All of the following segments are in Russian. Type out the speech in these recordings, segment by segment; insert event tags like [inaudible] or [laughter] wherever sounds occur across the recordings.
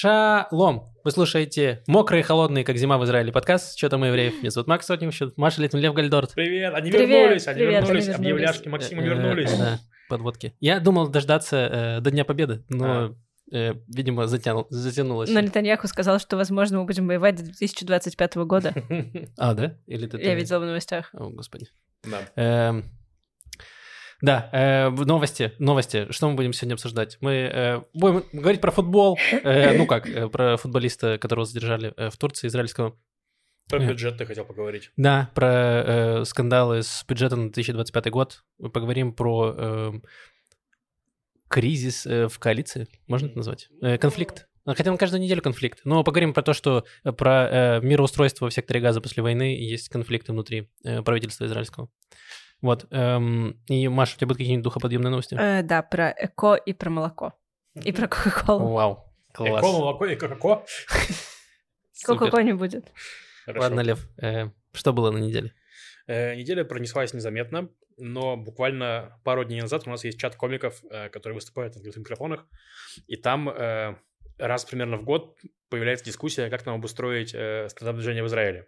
Шалом! Вы слушаете «Мокрые и холодные, как зима в Израиле» подкаст «Что там у евреев?» Меня зовут Макс Сотнев, Маша Литвин, Лев Гальдорт. Привет, они Привет, вернулись, они привет, вернулись, они объявляшки вернулись. Максима Э, вернулись. Да, подводки. Я думал дождаться э, до Дня Победы, но, э, видимо, затянул, затянулось. Но Нетаньяху сказал, что, возможно, мы будем воевать до 2025 года. [laughs] А, да? Или. Я видела в новостях. О, господи. Да. Да, э, новости, новости. Что мы будем сегодня обсуждать? Мы э, будем говорить про футбол. Э, Ну как, э, про футболиста, которого задержали э, в Турции, израильского. Про Э. бюджет ты хотел поговорить. Да, про э, скандалы с бюджетом на 2025 год. Мы поговорим про э, кризис э, в коалиции, можно это назвать? Э, конфликт. А, Хотя он каждую неделю конфликт. Но поговорим про то, что э, про э, мироустройство в секторе газа после войны есть конфликты внутри э, правительства израильского. Вот. эм, и, Маша, у тебя будут какие-нибудь духоподъемные новости? Э, Да, про эко и про молоко. И про Кока-Колу. Вау. Класс. Эко, молоко и кока [laughs] Супер. Кока-Колу не будет. Ладно, Лев, э, что было на неделе? Э, Неделя пронеслась незаметно, но буквально пару дней назад у нас есть чат комиков, которые выступают на открытых микрофонах, и там раз примерно в год появляется дискуссия, как нам обустроить э, стендап-движение в Израиле.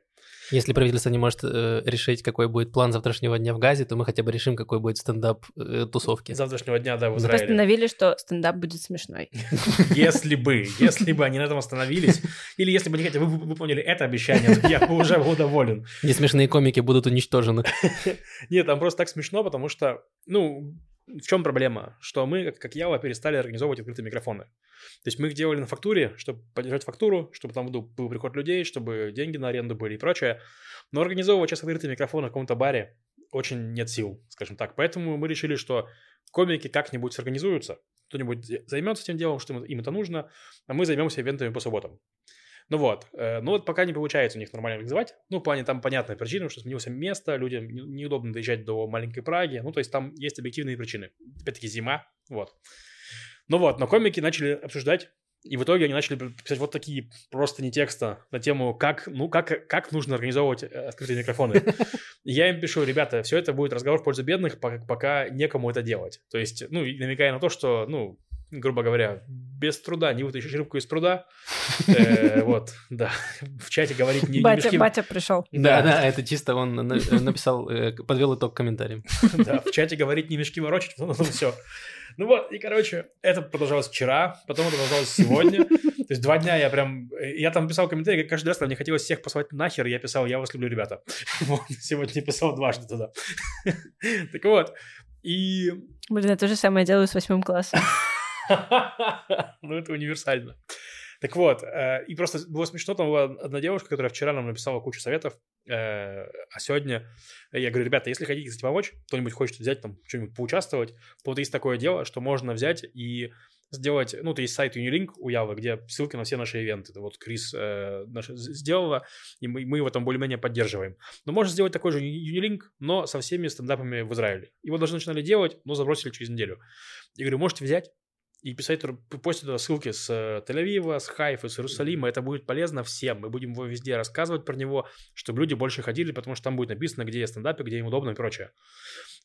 Если правительство не может э, решить, какой будет план завтрашнего дня в Газе, то мы хотя бы решим, какой будет стендап э, тусовки. Завтрашнего дня, да, в Мы Израиле. Постановили, что стендап будет смешной. [laughs] Если бы, если бы они на этом остановились, или если бы они хотя бы вы- выполнили это обещание, я бы уже был доволен. Несмешные комики будут уничтожены. [laughs] Нет, там просто так смешно, потому что, ну, в чем проблема? Что мы, как, как Ява, перестали организовывать открытые микрофоны. То есть мы их делали на фактуре, чтобы поддержать фактуру, чтобы там был, приход людей, чтобы деньги на аренду были и прочее. Но организовывать сейчас открытые микрофоны в каком-то баре очень нет сил, скажем так. Поэтому мы решили, что комики как-нибудь сорганизуются, кто-нибудь займется этим делом, что им это нужно, а мы займемся ивентами по субботам. Ну вот, э, ну вот пока не получается у них нормально организовать. Ну, в плане там понятная причина, что сменилось место, людям не- неудобно доезжать до маленькой Праги. Ну, то есть там есть объективные причины. Опять-таки зима, вот. Ну вот, но комики начали обсуждать, и в итоге они начали писать вот такие просто не текста на тему, как, ну, как, как нужно организовывать э, открытые микрофоны. [laughs] Я им пишу, ребята, все это будет разговор в пользу бедных, пока, пока некому это делать. То есть, ну, намекая на то, что, ну, грубо говоря, без труда не вытащишь рыбку из пруда. [laughs] Э, Вот, да. В чате говорить не мешки- батя пришел. Да, да, это чисто он на- написал, э, подвел итог комментарием. [laughs] Да, в чате говорить не мешки ворочать, ну, все. Ну вот, и, короче, это продолжалось вчера, потом это продолжалось сегодня. То есть два дня я прям... Я там писал комментарии, как каждый раз, мне хотелось всех послать нахер, я писал, я вас люблю, ребята. [laughs] Вот, сегодня писал дважды туда. Так вот, и... Блин, я то же самое делаю с восьмым классом. [laughs] Ну, это универсально. Так вот, э, и просто было смешно, там была одна девушка, которая вчера нам написала кучу советов, э, а сегодня я говорю, ребята, если хотите, кстати, помочь, кто-нибудь хочет взять там что-нибудь поучаствовать, то вот есть такое дело, что можно взять и сделать, ну, то есть сайт Unilink у Явы, где ссылки на все наши ивенты. Это вот Крис э, наш сделала, и мы, мы его там более-менее поддерживаем. Но можно сделать такой же Unilink, но со всеми стендапами в Израиле. Его даже начинали делать, но забросили через неделю. Я говорю, можете взять и писать, постить туда ссылки с э, Тель-Авива, с Хайфа, с Иерусалима. Это будет полезно всем. Мы будем его везде рассказывать про него, чтобы люди больше ходили, потому что там будет написано, где я стендапе, где им удобно и прочее.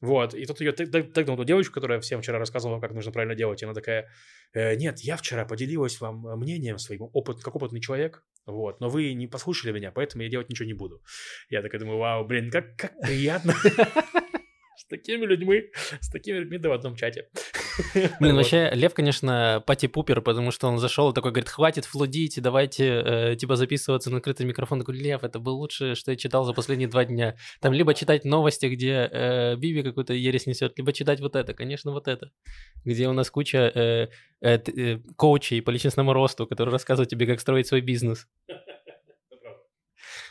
Вот. И тут ее тегнул ту девочку, которая всем вчера рассказывала, как нужно правильно делать. И она такая, «Э, нет, я вчера поделилась вам э, мнением своим, опыт, как опытный человек, вот, но вы не послушали меня, поэтому я делать ничего не буду. Я такая думаю, вау, блин, как, как приятно. [laughs] С такими людьми, с такими людьми да в одном чате. [laughs] Блин, вообще, Лев, конечно, пати-пупер, потому что он зашел и такой говорит, хватит флудить, давайте, э, типа, записываться на открытый микрофон. Говорю, Лев, это было лучшее, что я читал за последние два дня. Там либо читать новости, где э, Биби какую-то ересь несет, либо читать вот это, конечно, вот это. Где у нас куча э, э, э, коучей по личностному росту, которые рассказывают тебе, как строить свой бизнес. [laughs]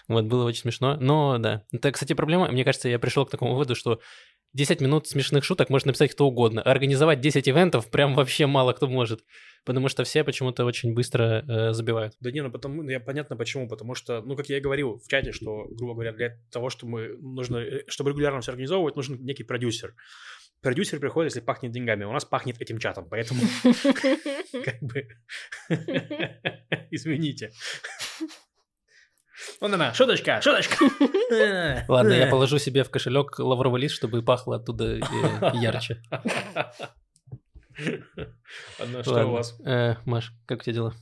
Вот, было очень смешно. Но, да. Это, кстати, проблема. Мне кажется, я пришел к такому выводу, что 10 минут смешных шуток может написать кто угодно. А организовать 10 ивентов прям вообще мало кто может. Потому что все почему-то очень быстро э, забивают. Да не, ну потому, ну, я понятно почему, потому что, ну, как я и говорил в чате, что, грубо говоря, для того, чтобы мы нужно, э, чтобы регулярно все организовывать, нужен некий продюсер. Продюсер приходит, если пахнет деньгами. У нас пахнет этим чатом, поэтому [laughs] [laughs] как бы [laughs] извините. Вон она, шуточка, шуточка. [laughs] Ладно, я положу себе в кошелек лавровый лист, чтобы пахло оттуда э, [laughs] ярче. Ладно, что Ладно. у вас? Э, Маш, как у тебя дела?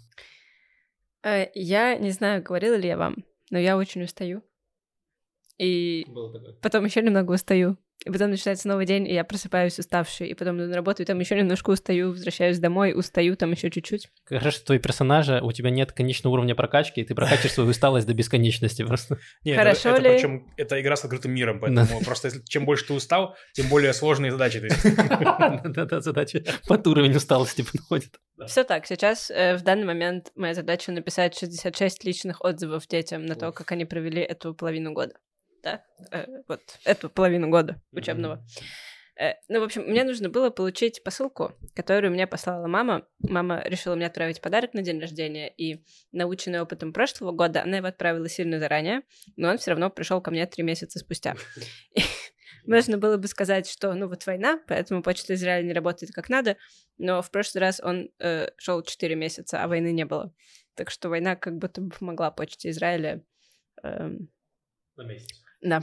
Э, Я не знаю, говорила ли я вам, но я очень устаю. И потом еще немного устаю. И потом начинается новый день, и я просыпаюсь уставший, и потом иду на работу, и там еще немножко устаю, возвращаюсь домой, устаю там еще чуть-чуть. Хорошо, что твои персонажа, у тебя нет конечного уровня прокачки, и ты прокачиваешь свою усталость до бесконечности просто. Нет, Хорошо это, ли? это причем это игра с открытым миром, поэтому просто если, чем больше ты устал, тем более сложные задачи ты. [laughs] Да-да, задача под уровень усталости подходит. Все так, сейчас э, в данный момент моя задача написать 66 личных отзывов детям на то, как они провели эту половину года. Да, э, вот эту половину года учебного. Э, ну, в общем, мне нужно было получить посылку, которую мне послала мама. Мама решила мне отправить подарок на день рождения, и, наученная опытом прошлого года, она его отправила сильно заранее, но он все равно пришел ко мне три месяца спустя. [laughs] Можно было бы сказать, что, ну, вот война, поэтому почта Израиля не работает как надо, но в прошлый раз он шел 4 месяца, а войны не было. Так что война как будто бы помогла почте Израиля. эм, да.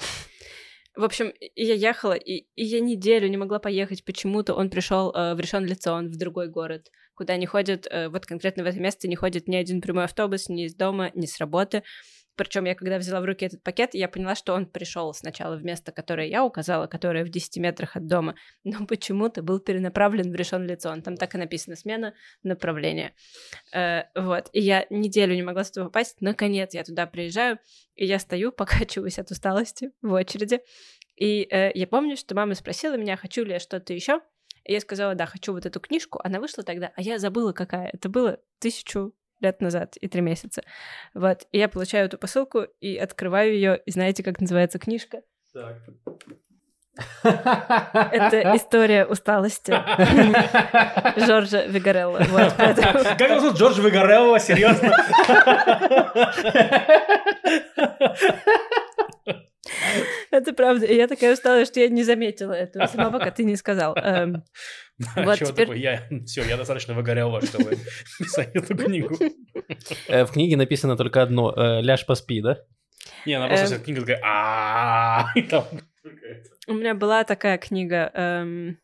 В общем, я ехала, и, и я неделю не могла поехать. Почему-то он пришел в решен лицон, в другой город, куда не ходит, э, вот конкретно в это место не ходит ни один прямой автобус, ни из дома, ни с работы. Причем я, когда взяла в руки этот пакет, я поняла, что он пришел сначала в место, которое я указала, которое в 10 метрах от дома, [laughs] но почему-то был перенаправлен в решен лицон. Там так и написано смена направления. Э, вот. И я неделю не могла туда попасть. Наконец я туда приезжаю, и я стою, [laughs] покачиваюсь от усталости в очереди. И э, я помню, что мама спросила меня, хочу ли я что-то еще. Я сказала, да, хочу вот эту книжку. Она вышла тогда, а я забыла, какая. Это было тысячу лет назад и три месяца. Вот. И я получаю эту посылку и открываю ее, и знаете, как называется книжка? Это [laughs] история усталости [laughs] Жоржа Вигарелла. Вот, поэтому- [laughs] Как его зовут? Джордж Вигарелло, серьезно? Это правда. И я такая усталая, что я не заметила этого, сама пока ты не сказал. Эм, Вот Чего теперь- такое? Я, все, я достаточно выгорело, чтобы писать эту книгу. Э, В книге написано только одно. э, Ляж поспи, да? Не, она просто Эм. вся книга такая У меня была такая книга эм,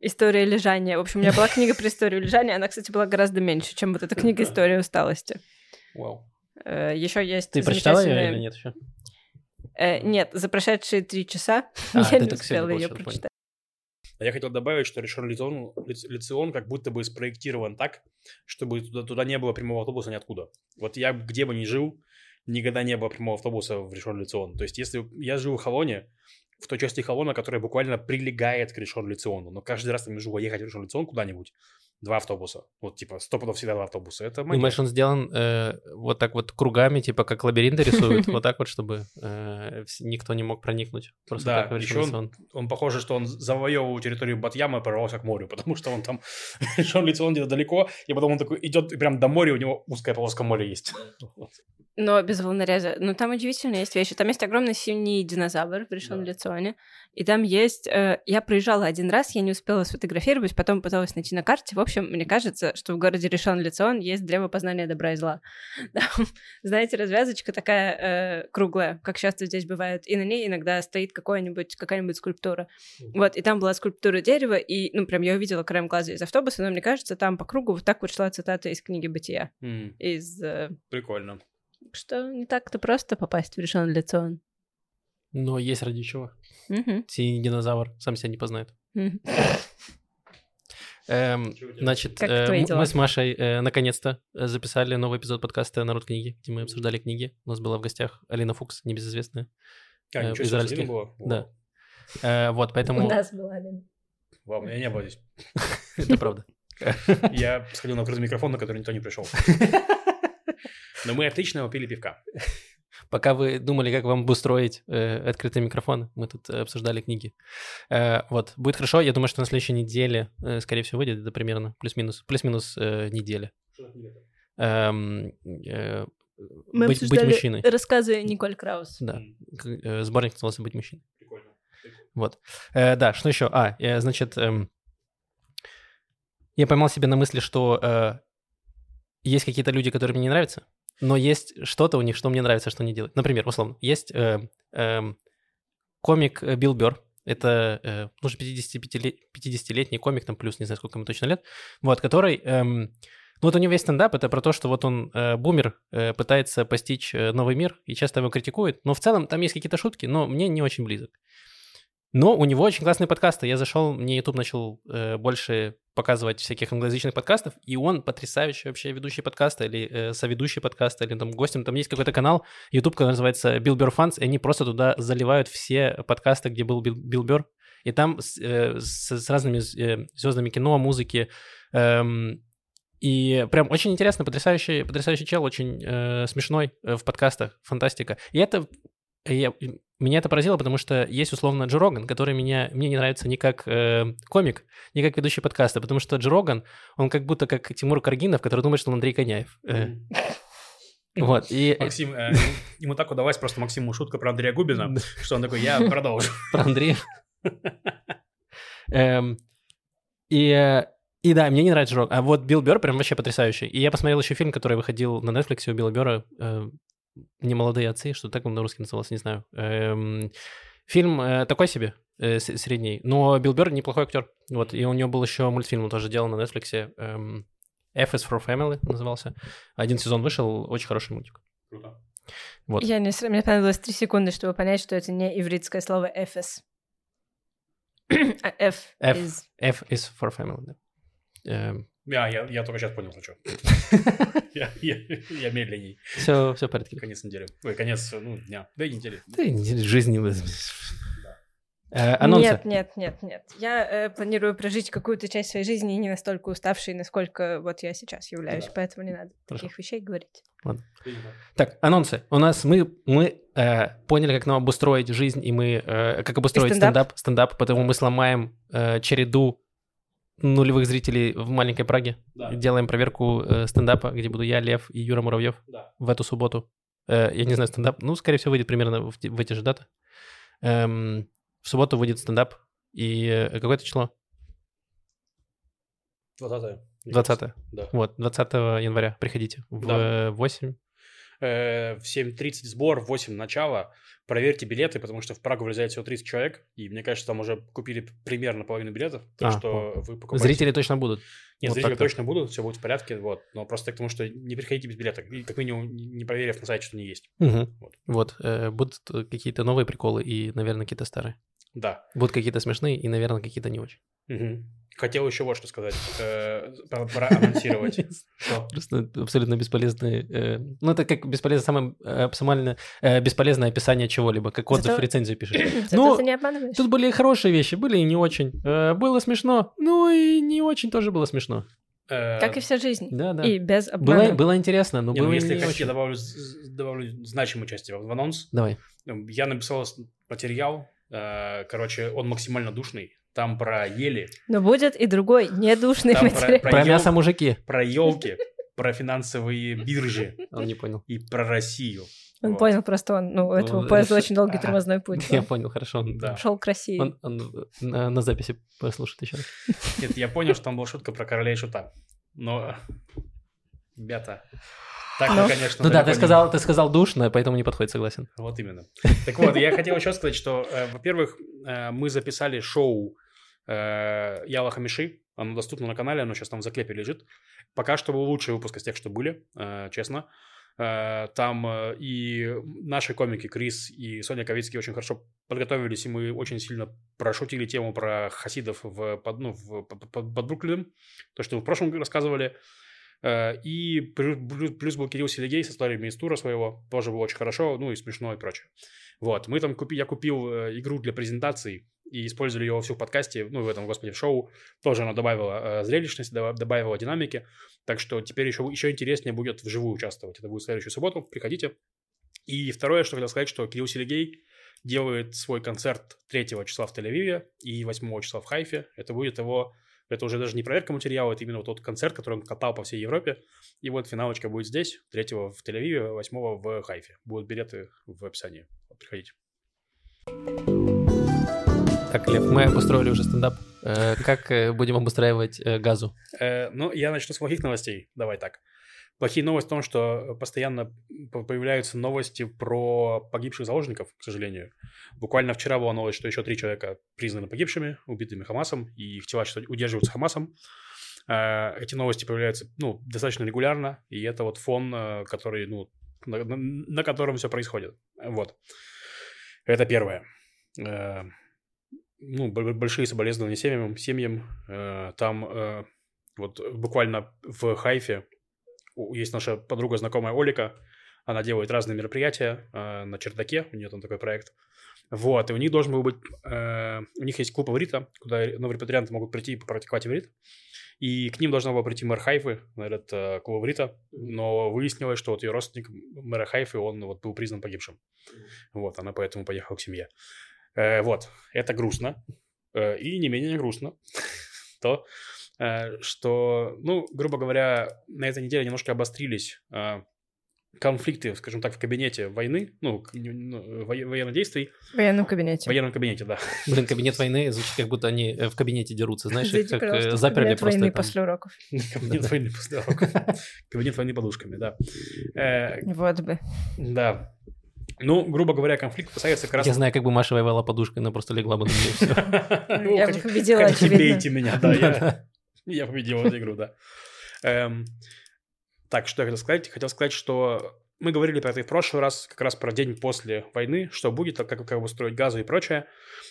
«История лежания». В общем, у меня была книга про историю лежания. Она, кстати, была гораздо меньше, чем вот эта книга «История усталости». Вау. Еще есть Ты прочитала ее или нет еще? Э, нет, за прошедшие три часа А, [laughs] я не успела ее прочитать. А я хотел добавить, что решен Лицион, Лиц- Лицион как будто бы спроектирован так, чтобы туда, туда не было прямого автобуса ниоткуда. Вот я где бы ни жил, никогда не было прямого автобуса в решен Лицион. То есть если я живу в Холоне, в той части Холона, которая буквально прилегает к решен Лициону, но каждый раз я могу ехать в решен Лицион куда-нибудь, два автобуса. Вот типа сто пудов всегда два автобуса. Это магия. Думаешь, он сделан э, вот так вот кругами, типа как лабиринты рисуют, [laughs] вот так вот, чтобы э, никто не мог проникнуть. Просто Да, так еще он, он похоже, что он завоевывал территорию Батьяма и прорвался к морю, [laughs] потому что он там [laughs] решен Лицион где-то далеко, и потом он такой идет и прям до моря, у него узкая полоска моря есть. Но без волнореза. Ну, там удивительно есть вещи. Там есть огромный синий динозавр в решен Да. лицоне. И там есть... э, я проезжала один раз, я не успела сфотографировать, потом пыталась найти на карте. В общем, мне кажется, что в городе решен лицон есть древо познания добра и зла. [laughs] Там, знаете, развязочка такая э, круглая, как часто здесь бывает, и на ней иногда стоит какая-нибудь какая-нибудь скульптура. Вот, и там была скульптура дерева, и, ну, прям я увидела краем глаза из автобуса, но мне кажется, там по кругу вот так вот шла цитата из книги «Бытия». М, Из... э, Прикольно. что не так-то просто попасть в решен лицон. Но есть ради чего. Мгм. Синий динозавр сам себя не познает. Эм, значит, Как э, мы с Машей э, наконец-то э, записали новый эпизод подкаста «Народ книги», где мы обсуждали книги. У нас была в гостях Алина Фукс, небезызвестная. А, Э, ничего себе, израильских. было? Да. Э, Вот, поэтому... У нас была Лена. Вау, меня не было здесь. [laughs] Это правда. [laughs] Я сходил на открытый микрофон, на который никто не пришел. [laughs] Но мы отлично попили пивка. Пока вы думали, как вам обустроить э, открытый микрофон, мы тут э, обсуждали книги. Э, вот, будет хорошо. Я думаю, что на следующей неделе, э, скорее всего, выйдет это примерно плюс-минус, плюс-минус э, неделя. Эм, э, Мы быть, быть обсуждали мужчиной. рассказы Николь Краус. Да. К- э, Сборник назывался «Быть мужчиной». Прикольно. Вот. Э, да, что еще? А, э, значит, эм, я поймал себя на мысли, что э, есть какие-то люди, которые мне не нравятся, но есть что-то у них, что мне нравится, что они делают. Например, условно, есть э, эм, комик э, Билл Бёрр. Это э, уже 55-лет- 50-летний комик, там плюс не знаю, сколько ему точно лет, вот, который, эм, Ну вот у него весь стендап это про то, что вот он э, бумер, э, пытается постичь э, новый мир и часто его критикует. Но в целом там есть какие-то шутки, но мне не очень близок. Но у него очень классные подкасты. Я зашел, мне YouTube начал э, больше показывать всяких англоязычных подкастов, и он потрясающий вообще ведущий подкаста или э, соведущий подкаста, или там гостем. Там есть какой-то канал YouTube, который называется Bill Burr Fans, и они просто туда заливают все подкасты, где был Билл, Билл. И там с, э, с, с разными э, звездами кино, музыки. Эм, и прям очень интересно, потрясающий, потрясающий чел, очень э, смешной э, в подкастах, фантастика. И это я, меня это поразило, потому что есть условно Джо Роган, который меня, мне не нравится ни как э, комик, ни как ведущий подкаста, потому что Джо Роган, он как будто как Тимур Каргинов, который думает, что он Андрей Коняев. Э, вот, и... Максим, э, ему так удалось просто Максиму шутка про Андрея Губина, что он такой, я продолжу. [laughs] Про Андрея. Эм, и, и да, мне не нравится Джо А вот Билл Бёрр прям вообще потрясающий. И я посмотрел еще фильм, который выходил на Netflix у Билла Бёрра, э, не молодые отцы, что так он на русский назывался, не знаю. Эм, фильм э, такой себе, э, средний, но Билл Бёрр неплохой актер. Вот, и у него был еще мультфильм, он тоже делал на Netflix. Эм, F is for Family назывался. Один сезон вышел, очень хороший мультик. Круто. Вот. Я не... Мне понадобилось три секунды, чтобы понять, что это не ивритское слово «эфес». [clears throat] а F, F. is... F is for family, да. Эм, Я, я, я только сейчас понял, что. [laughs] я, я, я медленней. все, все в порядке. Конец недели. Ой, конец, ну, дня. Да и недели. Да, неделя жизни. Э, Анонсы. Нет, нет, нет, нет. Я э, планирую прожить какую-то часть своей жизни не настолько уставшей, насколько вот я сейчас являюсь, Да. поэтому не надо Хорошо. таких вещей говорить. Так, анонсы. У нас мы, мы э, поняли, как нам обустроить жизнь, и мы... э, как обустроить И стендап. стендап, стендап, поэтому мы сломаем э, череду нулевых зрителей в маленькой Праге. Да. Делаем проверку э, стендапа, где буду я, Лев и Юра Муравьев Да. в эту субботу. Э, я не знаю, стендап, ну, скорее всего, выйдет примерно в, в эти же даты. Эм, в субботу выйдет стендап. И э, какое-то число? 20 20 Да. Вот, 20 января приходите в Да. 8. Э, В 7.30 сбор, в 8 начало. Проверьте билеты, потому что в Прагу влезает всего 30 человек. И мне кажется, там уже купили примерно половину билетов. Так А, что вы покупаете... Зрители точно будут. Нет, Вот зрители так-то. точно будут, все будет в порядке. Вот. Но просто к тому, что не приходите без билета. И как минимум, не проверив на сайте, что не есть. Мгм. Вот. Вот, э, будут какие-то новые приколы и, наверное, какие-то старые. Да. Будут какие-то смешные и, наверное, какие-то не очень. Мгм. Хотел еще вот что сказать. э, про- Проанонсировать. [laughs] Что? Просто абсолютно бесполезные... э, ну, это как бесполезное, самое максимально э, бесполезное описание чего-либо, как отзыв рецензию пишешь. [clears throat] Ну. Тут были и хорошие вещи, были и не очень. Было смешно, ну и не очень тоже было смешно. Как и вся жизнь. Да, да. И без обмана. Было, было интересно, но не, ну, было если не хотите, очень. я добавлю, добавлю значимую часть в анонс. Давай. Эм, Я написал материал. Короче, он максимально душный. Там про ели, Но будет и другой, недушный Там про- материал. про- Про ел- мясо мужики. про елки, про финансовые биржи Он не понял. и про Россию. Он Вот. понял просто, он, ну, у этого Ну, поезда очень долгий а, тормозной [laughs] путь. Я понял, хорошо. Он, Да. Шел к России. он- он, на, на записи послушает еще раз. [laughs] Нет, я понял, что там была шутка про короля и шута. Но, ребята, так Ну. мы, конечно, Ну да, ты сказал, ты сказал душно, поэтому не подходит, согласен. Вот именно. Так вот, я хотел еще сказать, что, э, во-первых, э, мы записали шоу Яла Хамиши. Оно доступно на канале, оно сейчас там в заклепе лежит. Пока что был лучший выпуск из тех, что были, э, честно. Э, Там э, и наши комики Крис и Соня Ковицкий очень хорошо подготовились, и мы очень сильно прошутили тему про хасидов в, под, ну, в, под- под Бруклином, то, что вы в прошлом рассказывали. Э, И плюс, был Кирилл Селегей с историями из тура своего, тоже было очень хорошо, ну и смешно и прочее. Вот, мы там купи, я купил э, игру для презентаций и использовали ее во всю в подкасте, ну, в этом, господи, в шоу. Тоже она добавила э, зрелищности, доба- добавила динамики. Так что теперь еще, еще интереснее будет вживую участвовать. Это будет в следующую субботу, приходите. И второе, что хотел сказать, что Кирилл Селегей делает свой концерт 3 числа в Тель-Авиве и 8 числа в Хайфе. Это будет его... Это уже даже не проверка материала, это именно вот тот концерт, который он катал по всей Европе. И вот финалочка будет здесь, 3 в Тель-Авиве, 8 в Хайфе. Будут билеты в описании. Приходите. Так, Лев, мы обустроили уже стендап. Э, Как э, будем обустраивать э, газу? Ну, я начну с плохих новостей. Давай так. Плохие новости в том, что постоянно по- появляются новости про погибших заложников, к сожалению. Буквально вчера была новость, что еще три человека признаны погибшими, убитыми Хамасом, и их тела удерживаются Хамасом. Э, эти новости появляются, ну, достаточно регулярно, и это вот фон, э, который, ну, на, на, на котором все происходит. Вот. Это первое. Э, ну, большие соболезнования семьям. семьям. Э, там вот буквально в Хайфе есть наша подруга, знакомая Олика. Она делает разные мероприятия э, на чердаке. У нее там такой проект. Вот, и у них должен был быть... Э, у них есть клуб Аврита, куда новые репатрианты могут прийти и попрактиковать Аврит. И к ним должна была прийти мэр Хайфы на этот э, клуб Аврита. Но выяснилось, что вот ее родственник мэра Хайфы, он вот был признан погибшим. Вот, она поэтому поехала к семье. Э, вот, это грустно. Э, и не менее грустно [laughs] то, что, ну, грубо говоря, на этой неделе немножко обострились э, конфликты, скажем так, в кабинете войны, ну, ну военных действий. В военном кабинете. В военном кабинете, да. Блин, кабинет войны звучит, как будто они э, в кабинете дерутся, знаешь, Зайди, как э, заперли кабинет просто. войны там. после уроков. [laughs] Кабинет войны после уроков. [laughs] Кабинет войны подушками, да. Э, вот бы. Да. Ну, грубо говоря, конфликт касается как раз... Я знаю, как бы Маша воевала подушкой, она просто легла бы на нее [laughs] Я бы победила, очевидно. Бейте меня, да, я [laughs] победил эту игру, да. Эм, так, что я хотел сказать? Хотел сказать, что мы говорили про это в прошлый раз, как раз про день после войны, что будет, как, как устроить газу и прочее.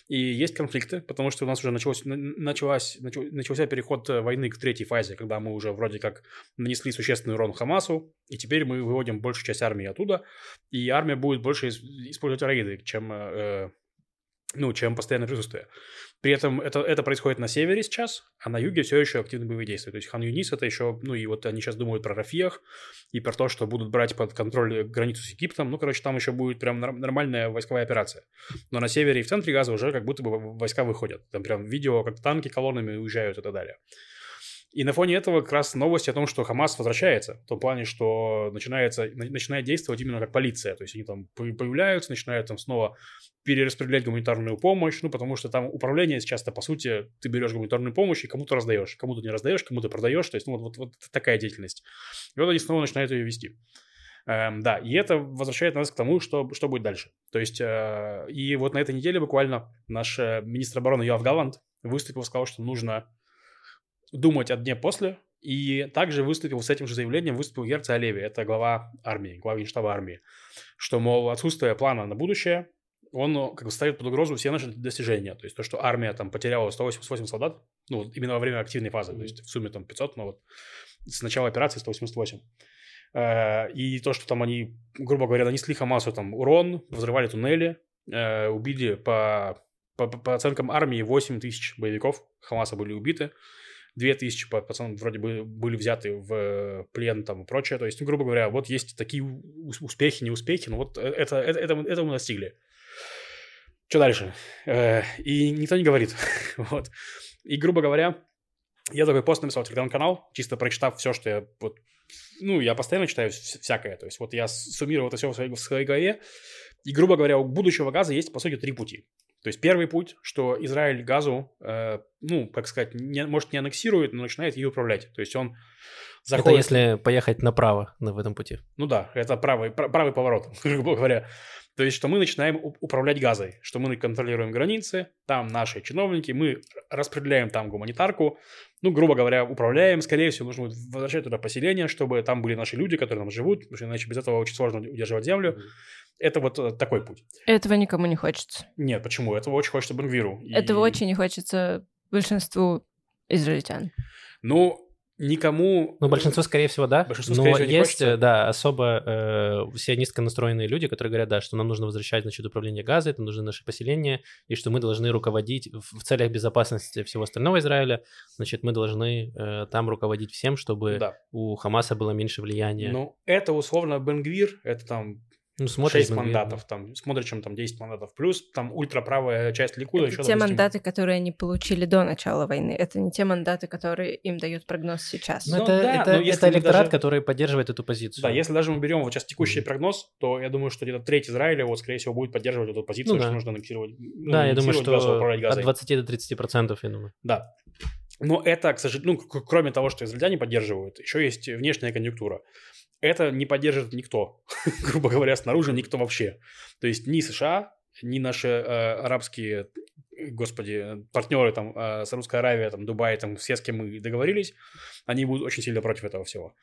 И есть конфликты, потому что у нас уже началось, началась, начался переход войны к третьей фазе, когда мы уже вроде как нанесли существенный урон Хамасу, и теперь мы выводим большую часть армии оттуда, и армия будет больше использовать рейды, чем, э, ну, чем постоянное присутствие. При этом это, это происходит на севере сейчас, а на юге все еще активны боевые действия. То есть Хан Юнис это еще, ну и вот они сейчас думают про Рафиях и про то, что будут брать под контроль границу с Египтом. Ну, короче, там еще будет прям нормальная войсковая операция. Но на севере и в центре Газа уже как будто бы войска выходят. Там прям видео, как танки колоннами уезжают и так далее. И на фоне этого как раз новости о том, что Хамас возвращается, в том плане, что начинается, начинает действовать именно как полиция. То есть они там появляются, начинают там снова перераспределять гуманитарную помощь, ну, потому что там управление часто, по сути, ты берешь гуманитарную помощь и кому-то раздаешь, кому-то не раздаешь, кому-то продаешь, то есть, ну, вот, вот, вот такая деятельность. И вот они снова начинают ее вести. Эм, да, и это возвращает нас к тому, что, что будет дальше. То есть, э, и вот на этой неделе буквально наш э, министр обороны Йоав Галланд выступил, сказал, что нужно думать о дне после, и также выступил с этим же заявлением, выступил Герц Олеви, это глава армии, глава генштаба армии, что, мол, отсутствие плана на будущее он ну, как бы ставит под угрозу все наши достижения. То есть то, что армия там потеряла 188 солдат, ну, именно во время активной фазы, то есть в сумме там 500, но вот с начала операции 188. Э, и то, что там они, грубо говоря, нанесли Хамасу там урон, взрывали туннели, э, убили по, по, по оценкам армии 8 тысяч боевиков Хамаса были убиты. 2000 пацаны вроде бы были взяты в плен там и прочее. То есть, ну, грубо говоря, вот есть такие успехи, неуспехи, но вот это, это, это, это мы достигли. Что дальше? Э, и никто не говорит. [laughs] вот. И, грубо говоря, я такой пост написал в телеграм-канал, чисто прочитав все, что я... Вот, ну, я постоянно читаю всякое. То есть вот я суммировал это все в своей, в своей голове. И, грубо говоря, у будущего газа есть, по сути, три пути. То есть первый путь, что Израиль газу, э, ну, как сказать, не, может, не аннексирует, но начинает ее управлять. То есть он заходит... Это если поехать направо в этом пути. Ну да, это правый, правый поворот, [laughs] грубо говоря. То есть, что мы начинаем управлять газой, что мы контролируем границы, там наши чиновники, мы распределяем там гуманитарку, ну, грубо говоря, управляем, скорее всего, нужно будет возвращать туда поселение, чтобы там были наши люди, которые там живут, потому что иначе без этого очень сложно удерживать землю. Это вот э, такой путь. Этого никому не хочется. Нет, почему? Этого очень хочется Бенгвиру. Этого и... очень не хочется большинству израильтян. Ну, никому... Ну, большинство, скорее всего, да. Большинство, Но всего, есть, да, особо э, сионистко настроенные люди, которые говорят, да, что нам нужно возвращать, значит, управление газа, это нужно наше поселение, и что мы должны руководить в, в целях безопасности всего остального Израиля, значит, мы должны э, там руководить всем, чтобы да. у Хамаса было меньше влияния. Ну, это условно Бенгвир, это там ну, смотришь, 6 мандатов, там, смотрим, там 10 мандатов, плюс там ультраправая часть Ликуда. Это еще, те допустим... мандаты, которые они получили до начала войны, это не те мандаты, которые им дают прогноз сейчас. Ну, это, да, это, это электорат, даже... который поддерживает эту позицию. Да, если даже мы берем вот сейчас текущий mm-hmm. прогноз, то я думаю, что где-то треть Израиля, вот, скорее всего, будет поддерживать эту позицию, ну, да. что нужно аннексировать. Ну, да, я думаю, что от 20 до 30 процентов, я думаю. Да. Но это, к сожалению, ну, кроме того, что израильтяне поддерживают, еще есть внешняя конъюнктура это не поддержит никто, [laughs] грубо говоря, снаружи никто вообще. То есть ни США, ни наши э, арабские господи, партнеры там, э, Саудовская Аравия, там, Дубай, там, все, с кем мы договорились, они будут очень сильно против этого всего.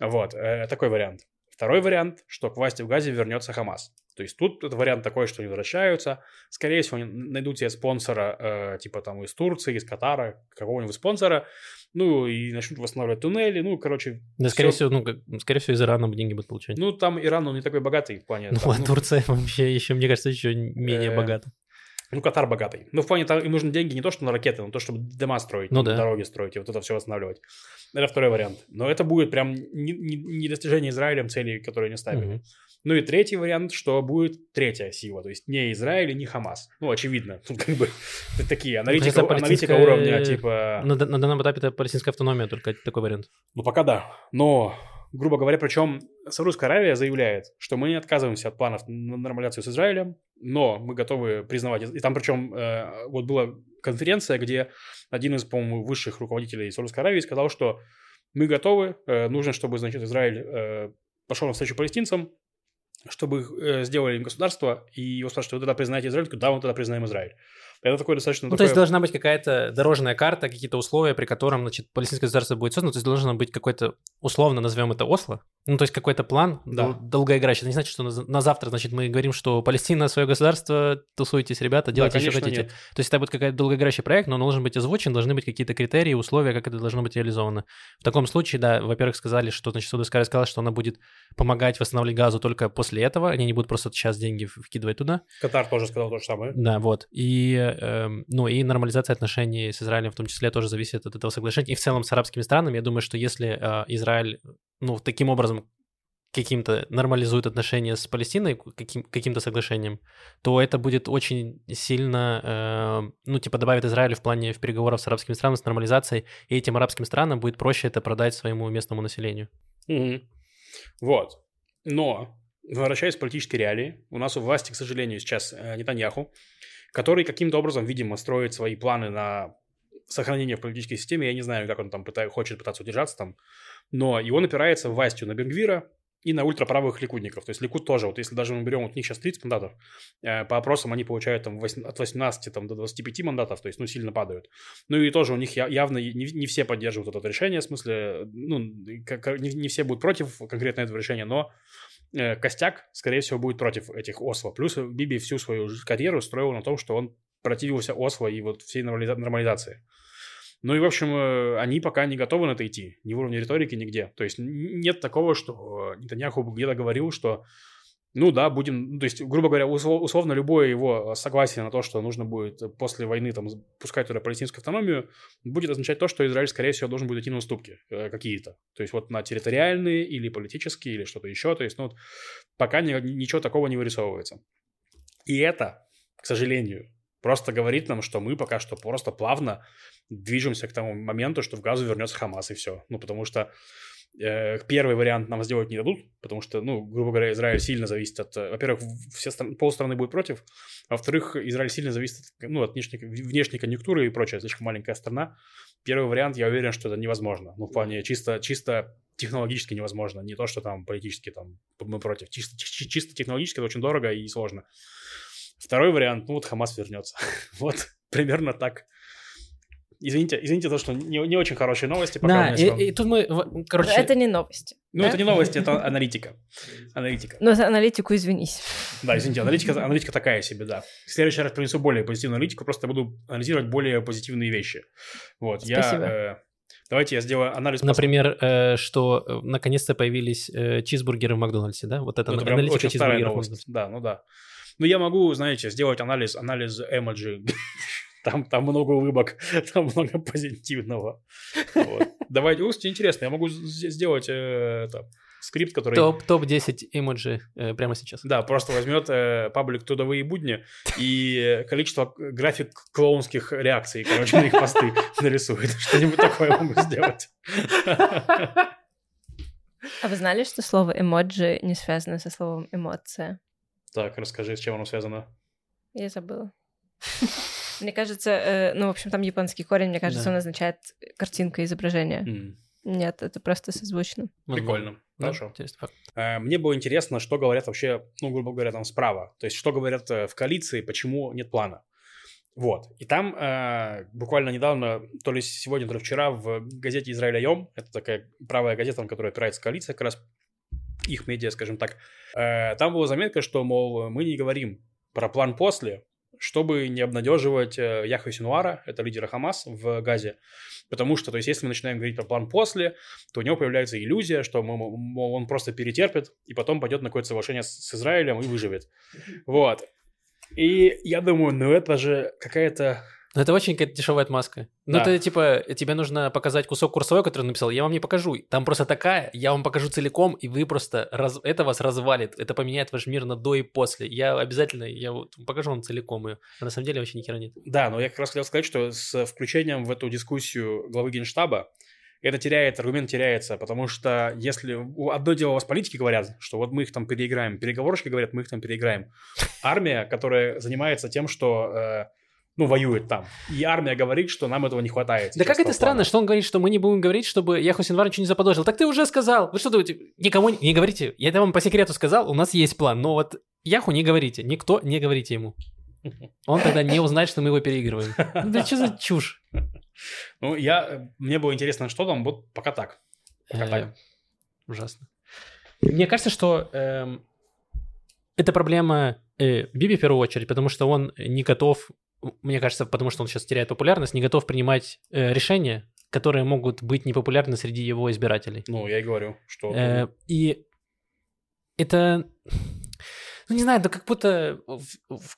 Вот, э, такой вариант. Второй вариант, что к власти в Газе вернется Хамас. То есть тут это вариант такой, что они возвращаются. Скорее всего, найдут себе спонсора, э, типа там из Турции, из Катара, какого-нибудь спонсора, ну и начнут восстанавливать туннели, ну, короче... Да, скорее всего, ну, как- скорее всего, из Ирана деньги будут получать. Ну, там Иран, он не такой богатый в плане... Ну, там, а Турция вообще еще, мне кажется, еще менее Э, богата. Ну, Катар богатый. Ну, в плане, там им нужны деньги не то, что на ракеты, но то, чтобы дома строить, Ну да. дороги строить и вот это все восстанавливать. Это второй вариант. Но это будет прям не, не- не достижение Израилем целей, которые они ставили. Мгм. Ну и третий вариант, что будет третья сила, то есть не Израиль и не Хамас. Ну, очевидно. [laughs] Тут как бы такие аналитика, кажется, аналитика палестинская- уровня типа... На, на данном этапе это палестинская автономия, только такой вариант. Ну, пока да. Но, грубо говоря, причем Саудовская Аравия заявляет, что мы не отказываемся от планов на нормализацию с Израилем, но мы готовы признавать... И там причем э, вот была конференция, где один из, по-моему, высших руководителей Саудовской Аравии сказал, что мы готовы, э, нужно, чтобы, значит, Израиль э, пошел навстречу палестинцам, чтобы э, сделали им государство, и его спрашивают, вы тогда признаете Израиль? Да, мы тогда признаем Израиль. Это такой достаточно... Ну, то такое- есть должна быть какая-то дорожная карта, какие-то условия, при котором, значит, палестинское государство будет создано. То есть должно быть какой-то, условно назовем это Осло. Ну, то есть какой-то план Да. дол- долгоиграющий. Это не значит, что на, завтра, значит, мы говорим, что Палестина свое государство, тусуйтесь, ребята, делайте, что конечно, хотите. нет. То есть это будет какой-то долгоиграющий проект, но он должен быть озвучен, должны быть какие-то критерии, условия, как это должно быть реализовано. В таком случае, да, во-первых, сказали, что, значит, Саудовская Аравия сказала, что она будет помогать восстанавливать газу только после этого, они не будут просто сейчас деньги вкидывать туда. Катар тоже сказал то же самое. Да, вот. И, эм, ну, и нормализация отношений с Израилем в том числе тоже зависит от этого соглашения. И в целом с арабскими странами, я думаю, что если э, Израиль, ну, таким образом каким-то нормализует отношения с Палестиной, каким, каким-то соглашением, то это будет очень сильно, э, ну, типа, добавит Израилю в плане в переговоров с арабскими странами, с нормализацией, и этим арабским странам будет проще это продать своему местному населению. Мгм. Вот. Но, возвращаясь к политической реалии, у нас у власти, к сожалению, сейчас э, Нетаньяху, который каким-то образом, видимо, строит свои планы на сохранение в политической системе. Я не знаю, как он там пыта- хочет пытаться удержаться там. Но и он опирается властью на Бенгвира и на ультраправых ликудников. То есть Ликуд тоже, вот если даже мы берем, вот у них сейчас 30 мандатов, э, по опросам они получают там от 18 там, до 25 мандатов, то есть, ну, сильно падают. Ну и тоже у них явно не, все поддерживают это решение, в смысле, ну, не, все будут против конкретно этого решения, но э, костяк, скорее всего, будет против этих Осло. Плюс Биби всю свою карьеру строил на том, что он противился Осло и вот всей нормализа- нормализации. Ну и, в общем, э, они пока не готовы на это идти, ни в уровне риторики, нигде. То есть нет такого, что э, Нетаньяху где-то говорил, что ну да, будем, ну, то есть, грубо говоря, услов- условно любое его согласие на то, что нужно будет после войны там пускать туда палестинскую автономию, будет означать то, что Израиль, скорее всего, должен будет идти на уступки э, какие-то. То есть вот на территориальные или политические, или что-то еще. То есть, ну, вот пока ни- ничего такого не вырисовывается. И это, к сожалению, просто говорит нам, что мы пока что просто плавно движемся к тому моменту, что в Газу вернется Хамас, и все. Ну, потому что э, первый вариант нам сделать не дадут, потому что, ну, грубо говоря, Израиль сильно зависит от... Во-первых, все страны, полстраны будет против, а во-вторых, Израиль сильно зависит от, ну, от внешней, внешней конъюнктуры и прочее. Слишком маленькая страна. Первый вариант, я уверен, что это невозможно. Ну, в плане чисто, чисто технологически невозможно. Не то, что там политически там мы против. Чисто, чи- чисто технологически это очень дорого и сложно. Второй вариант, ну вот Хамас вернется. [laughs] вот примерно так. Извините, извините то, что не, не очень хорошие новости. Пока Да, и, и тут мы, короче... Это не новости. Ну, да? это не новости, это аналитика. Аналитика. Но за аналитику извинись. Да, извините, аналитика, аналитика такая себе, да. В следующий раз принесу более позитивную аналитику, просто буду анализировать более позитивные вещи. Вот, Спасибо. я... э, давайте я сделаю анализ... Например, э, что э, наконец-то появились э, чизбургеры в Макдональдсе, да? Вот это Ну, это аналитика очень чизбургеров новость. Да, ну да. Ну, я могу, знаете, сделать анализ, анализ эмоджи. [laughs] Там, там много улыбок, [laughs] там много позитивного. Вот. Давайте, слушайте, интересно, я могу сделать э, это, скрипт, который... Топ, топ-10 эмоджи э, прямо сейчас. Да, просто возьмет э, паблик «Трудовые будни» и количество график клоунских реакций, короче, на их посты [laughs] нарисует. Что-нибудь такое могу сделать. А вы знали, что слово эмоджи не связано со словом эмоция? Так, расскажи, с чем оно связано. Я забыла. Мне кажется, э, ну, в общем, там японский корень, мне кажется, он означает картинка, изображение. Нет, это просто созвучно. Прикольно. Хорошо. Э, Мне было интересно, что говорят вообще, ну, грубо говоря, там справа. То есть, что говорят э, в коалиции, почему нет плана. Вот. И там э, буквально недавно, то ли сегодня, то ли вчера, в газете «Израиль Йом», это такая правая газета, на которой опирается коалиция, как раз их медиа, скажем так, э, там была заметка, что, мол, мы не говорим про план после, чтобы не обнадеживать э, Яхве Синуара, это лидера Хамас в Газе. Потому что, то есть, если мы начинаем говорить про план после, то у него появляется иллюзия, что мол, он просто перетерпит и потом пойдет на какое-то соглашение с, с Израилем и выживет. Вот. И я думаю, ну это же какая-то ну, это очень какая-то дешевая отмазка. Ну, Да. это типа, тебе нужно показать кусок курсовой, который он написал. Я вам не покажу. Там просто такая, я вам покажу целиком, и вы просто... раз- Это вас развалит. Это поменяет ваш мир на до и после. Я обязательно, я вот покажу вам целиком ее. А на самом деле вообще ни хера нет. Да, но я как раз хотел сказать, что с включением в эту дискуссию главы Генштаба это теряет, аргумент теряется, потому что если... Одно дело у вас политики говорят, что вот мы их там переиграем, переговорщики говорят, мы их там переиграем. Армия, которая занимается тем, что... ну, воюет там. И армия говорит, что нам этого не хватает. Да как это странно, плана. что он говорит, что мы не будем говорить, чтобы Яху Синвар ничего не заподозрил. Так ты уже сказал. Вы что думаете? Никому не, говорите. Я это вам по секрету сказал, у нас есть план. Но вот Яху не говорите. Никто не говорите ему. Он тогда не узнает, что мы его переигрываем. Да что за чушь? Ну, я... Мне было интересно, что там, вот пока так. Пока Э, так. Ужасно. Мне кажется, что эм, это проблема э, Биби в первую очередь, потому что он не готов, мне кажется, потому что он сейчас теряет популярность, не готов принимать э, решения, которые могут быть непопулярны среди его избирателей. Ну, я и говорю, что... Э, и это, ну не знаю, это как будто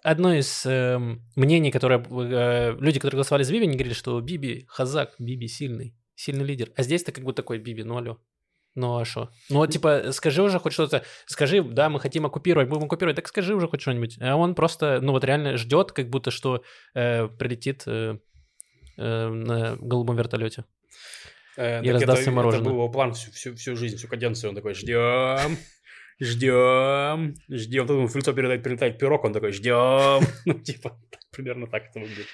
одно из эм, мнений, которое э, люди, которые голосовали за Биби, они говорили, что Биби хазак, Биби сильный, сильный лидер. А здесь-то как будто такой Биби, ну алло. Ну а что? Ну типа скажи уже хоть что-то, скажи, да, мы хотим оккупировать, будем оккупировать, так скажи уже хоть что-нибудь. А он просто, ну вот реально ждет, как будто что э, прилетит э, э, на голубом вертолете. Э, И раздастся это, мороженое. Это был его план всю, всю, всю жизнь, всю каденцию. Он такой, ждем, ждем, ждем. Тут ему в лицо передает, прилетает пирог, он такой, ждем. [laughs] Ну, типа, примерно так это выглядит.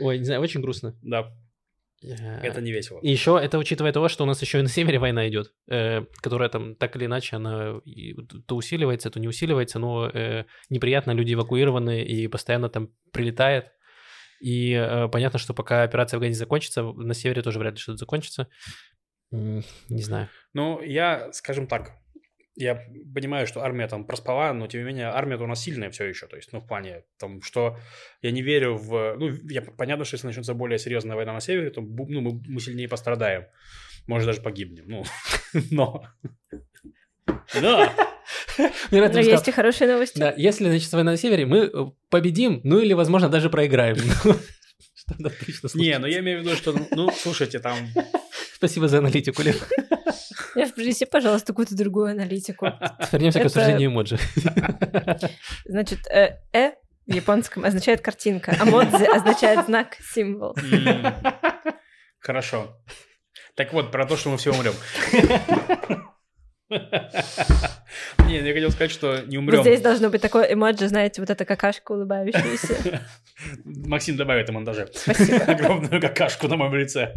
Ой, не знаю, очень грустно. Да, это не весело. И еще это учитывая того, что у нас еще и на севере война идет, э, которая там так или иначе она то усиливается, то не усиливается, но э, неприятно, люди эвакуированы и постоянно там прилетает. И э, понятно, что пока операция в Газе закончится, на севере тоже вряд ли что-то закончится. Не знаю. Ну, я, скажем так, я понимаю, что армия там проспала, но тем не менее армия у нас сильная все еще, то есть, ну, в плане, там, что я не верю в... Ну, я, понятно, что если начнется более серьезная война на севере, то ну, мы, мы сильнее пострадаем, может, даже погибнем, ну, [laughs] но... Но! Мне нравится, Но есть сказал, и хорошие новости. Да, если начнется война на севере, мы э, победим, ну или, возможно, даже проиграем. [laughs] Что да, точно Не, ну я имею в виду, что, ну, слушайте, там... [laughs] Спасибо за аналитику, Лев. Лев, принеси, пожалуйста, какую-то другую аналитику. [laughs] Вернемся к Это- обсуждению эмоджи. [laughs] Значит, э, «э» в японском означает картинка, а «модзи» означает знак, символ. Хорошо. Так вот, про то, что мы все умрем. [laughs] Не, я хотел сказать, что не Вот умрем. здесь должно быть такое эмоджи, знаете, вот эта какашка улыбающаяся. Максим добавит на монтаже. Спасибо. Огромную какашку на моем лице.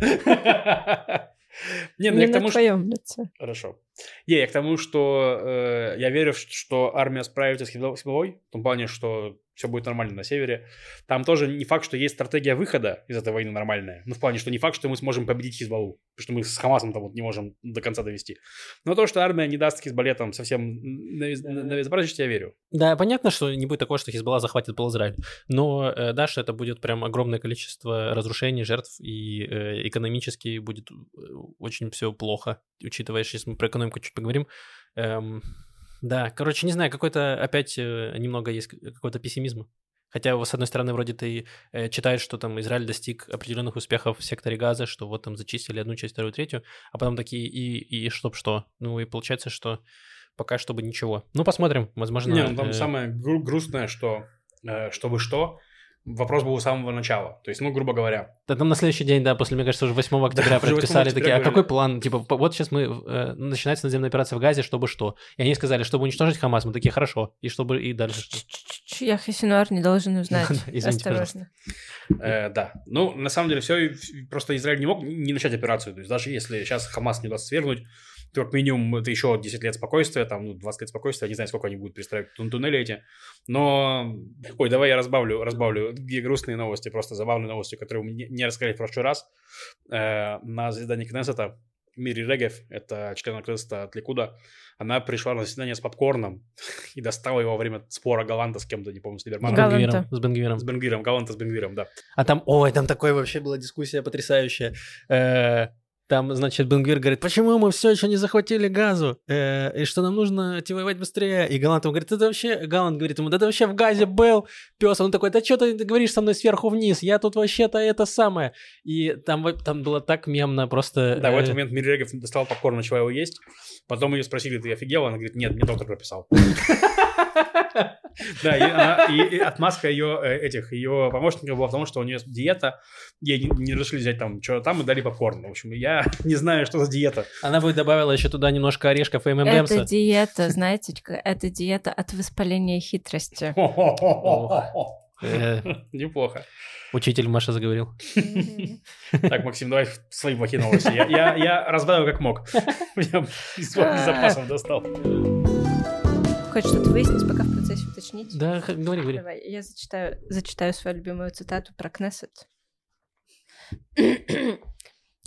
[laughs] Не, ну Не я к на тому, что... твоем лице. Хорошо. Не, я к тому, что э, я верю, что армия справится с Хизбаллой, в том плане, что все будет нормально на севере. Там тоже не факт, что есть стратегия выхода из этой войны нормальная. Ну, в плане, что не факт, что мы сможем победить Хизбаллу, потому что мы с Хамасом там вот не можем до конца довести. Но то, что армия не даст Хизбалле там совсем на, на, на безобразие, я верю. Да, понятно, что не будет такого, что Хизбалла захватит пол Израиль. Но э, да, что это будет прям огромное количество разрушений, жертв, и э, экономически будет э, очень все плохо, учитывая, если мы про экономику чуть поговорим. Эм, да, короче, не знаю, какой-то опять э, немного есть какой-то пессимизм. Хотя, с одной стороны, вроде ты э, читаешь, что там Израиль достиг определенных успехов в секторе газа, что вот там зачистили одну часть, вторую, третью, а потом такие, и, и чтоб что? Ну и получается, что пока чтобы ничего. Ну, посмотрим, возможно... Не, ну там э, самое гру- грустное, что э, чтобы что, вопрос был с самого начала. То есть, ну, грубо говоря, Да там на следующий день, да, после, мне кажется, уже 8 октября уже 8 подписали октября такие, а говорили. какой план? Типа, вот сейчас мы, э, начинается наземная операция в Газе, чтобы что? И они сказали, чтобы уничтожить Хамас. Мы такие, хорошо. И чтобы и дальше что? Я Хасинуар не должен узнать. [laughs] Извините, Осторожно. Э, да. Ну, на самом деле, все, просто Израиль не мог не начать операцию. То есть, даже если сейчас Хамас не даст свергнуть, как минимум, это еще 10 лет спокойствия, там, ну, 20 лет спокойствия, не знаю, сколько они будут перестраивать тун туннели эти, но, ой, давай я разбавлю, разбавлю две грустные новости, просто забавные новости, которые мы не, рассказали в прошлый раз. Э, на заседании Кнессета Мири Регев, это член Кнессета от Ликуда, она пришла на заседание с попкорном [laughs] и достала его во время спора Галанта с кем-то, не помню, с С Либерманом. Галанта. С Бенгвиром. С Бенгвиром, Галанта с Бенгвиром, да. А там, ой, там такой вообще была дискуссия потрясающая. Э, Там, значит, Бенгвир говорит, почему мы все еще не захватили газу? Э, и что нам нужно идти воевать быстрее? И Галант ему говорит, это вообще... Галант говорит ему, да ты вообще в газе был, пес. Он такой, да что ты говоришь со мной сверху вниз? Я тут вообще-то это самое. И там, там было так мемно просто... Да, в э, этот момент Мири Регев достал попкорн, начала его есть. Потом ее спросили, ты офигела? Она говорит, нет, мне доктор прописал. [laughs] [laughs] Да, и, она- и- и отмазка ее э, этих, ее помощников была в том, что у нее диета, ей не, не разрешили взять там что там и дали попкорн. В общем, я [laughs] не знаю, что за диета. Она бы добавила еще туда немножко орешков и Это ММДМса. диета, знаете, это диета от воспаления хитрости. [laughs] Э, Неплохо. Учитель Маша заговорил. Так, Максим, давай свои плохие новости. Я, разбавил как мог. Я из запасов достал. Хочешь что-то выяснить, пока в процессе уточнить? Да, говори, говори. Давай, я зачитаю, зачитаю свою любимую цитату про Кнессет.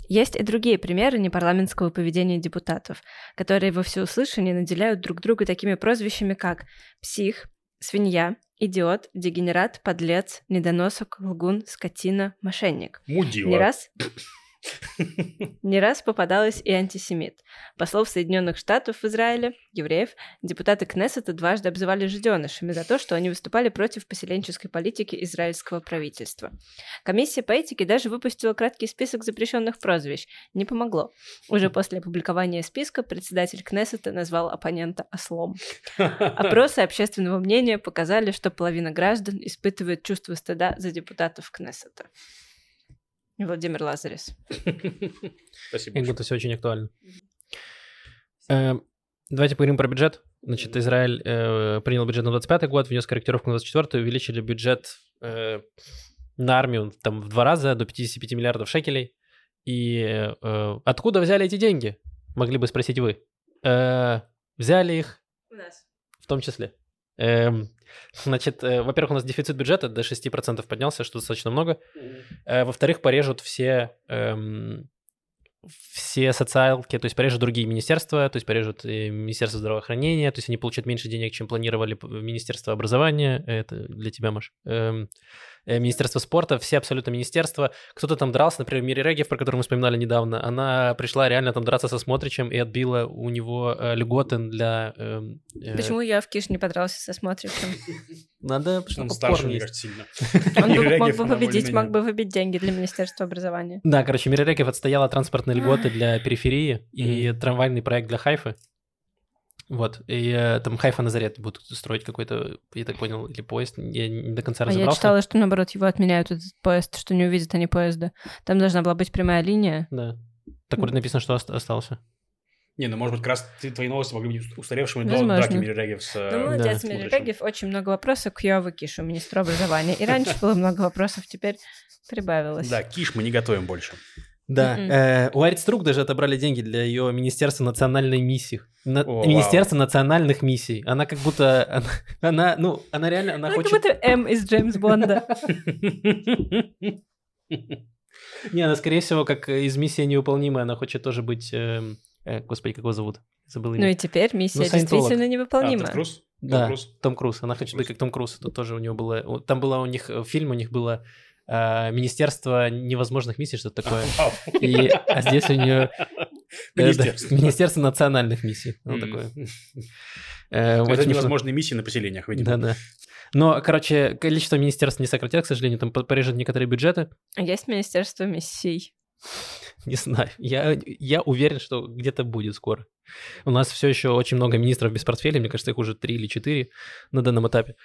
Есть и другие примеры непарламентского поведения депутатов, которые во всеуслышание наделяют друг друга такими прозвищами, как псих, свинья, идиот, дегенерат, подлец, недоносок, лгун, скотина, мошенник. Мудила. Не раз не раз попадалось и антисемит. Послов Соединенных Штатов в Израиле, евреев, депутаты Кнессета дважды обзывали жиденышами за то, что они выступали против поселенческой политики израильского правительства. Комиссия по этике даже выпустила краткий список запрещенных прозвищ. Не помогло. Уже после опубликования списка председатель Кнессета назвал оппонента ослом. Опросы общественного мнения показали, что половина граждан испытывает чувство стыда за депутатов Кнессета. Владимир Лазарес. Спасибо. Как будто все очень актуально. Э, Давайте поговорим про бюджет. Значит, Израиль э, принял бюджет на 25 год, внес корректировку на 24 увеличили бюджет э, на армию там в два раза, до 55 миллиардов шекелей. И э, откуда взяли эти деньги? Могли бы спросить вы. Э, взяли их У нас. в том числе. Эм, значит, э, во-первых, у нас дефицит бюджета до 6% поднялся, что достаточно много. Э, во-вторых, порежут все, эм, все социалки, то есть порежут другие министерства, то есть порежут Министерство здравоохранения, то есть они получат меньше денег, чем планировали Министерство образования, это для тебя, Маш. Э, Министерство спорта, все абсолютно министерства. Кто-то там дрался, например, Мири Регев, про которую мы вспоминали недавно, она пришла реально там драться со Смотричем и отбила у него э, льготы для... эм, э, Почему я в Киш не подрался со Смотричем? [laughs] Надо, он старше, мне кажется, сильно. Он мог Регев, бы победить, мог бы выбить деньги для Министерства образования. Да, короче, Миререков отстояла транспортные льготы для периферии и трамвайный проект для Хайфы. Вот, и э, там Хайфа Назарет будут строить какой-то, я так понял, или поезд, я не до конца А я разобрался. читала, что наоборот его отменяют этот поезд, что не увидят они поезда. Там должна была быть прямая линия. Да. Так вроде написано, что ост- остался. Не, ну, может быть, как раз ты- твои новости могли быть устаревшими до Возможно. драки Мири Регев с... э, Ну, молодец, да, Мири Смотричем. Регев. Очень много вопросов к Йове Кишу, министру образования. И раньше было много вопросов, теперь прибавилось. Да, киш мы не готовим больше. Да, э, у Арит Струк даже отобрали деньги для ее Министерства национальной миссии. На-. Министерство национальных миссий. Она как будто, она, она, ну, она реально, она Ну, как хочет... будто М из Джеймс Бонда. [laughs] Не, она, скорее всего, как из миссии невыполнимая, она хочет тоже быть... эм, э, господи, как его зовут? Забыл имя. Ну и теперь миссия Ну, действительно А, невыполнима. Тед Круз? Да, Том Круз? Том Круз. Она хочет быть как Том Круз. Это тоже у него было... Там было у них... э, Фильм у них было э, Министерство невозможных миссий, что-то такое. [laughs] И, а здесь у нее... [laughs] Министерство. Министерство национальных миссий. Ну, такое. [laughs] Э, Это невозможные миссии на поселениях, видимо. Да-да. Но, короче, количество министерств не сократят, к сожалению, там по- порежут некоторые бюджеты. А Есть Министерство миссий. Не знаю. Я, я уверен, что где-то будет скоро. У нас все еще очень много министров без портфеля. Мне кажется, их уже три или четыре на данном этапе.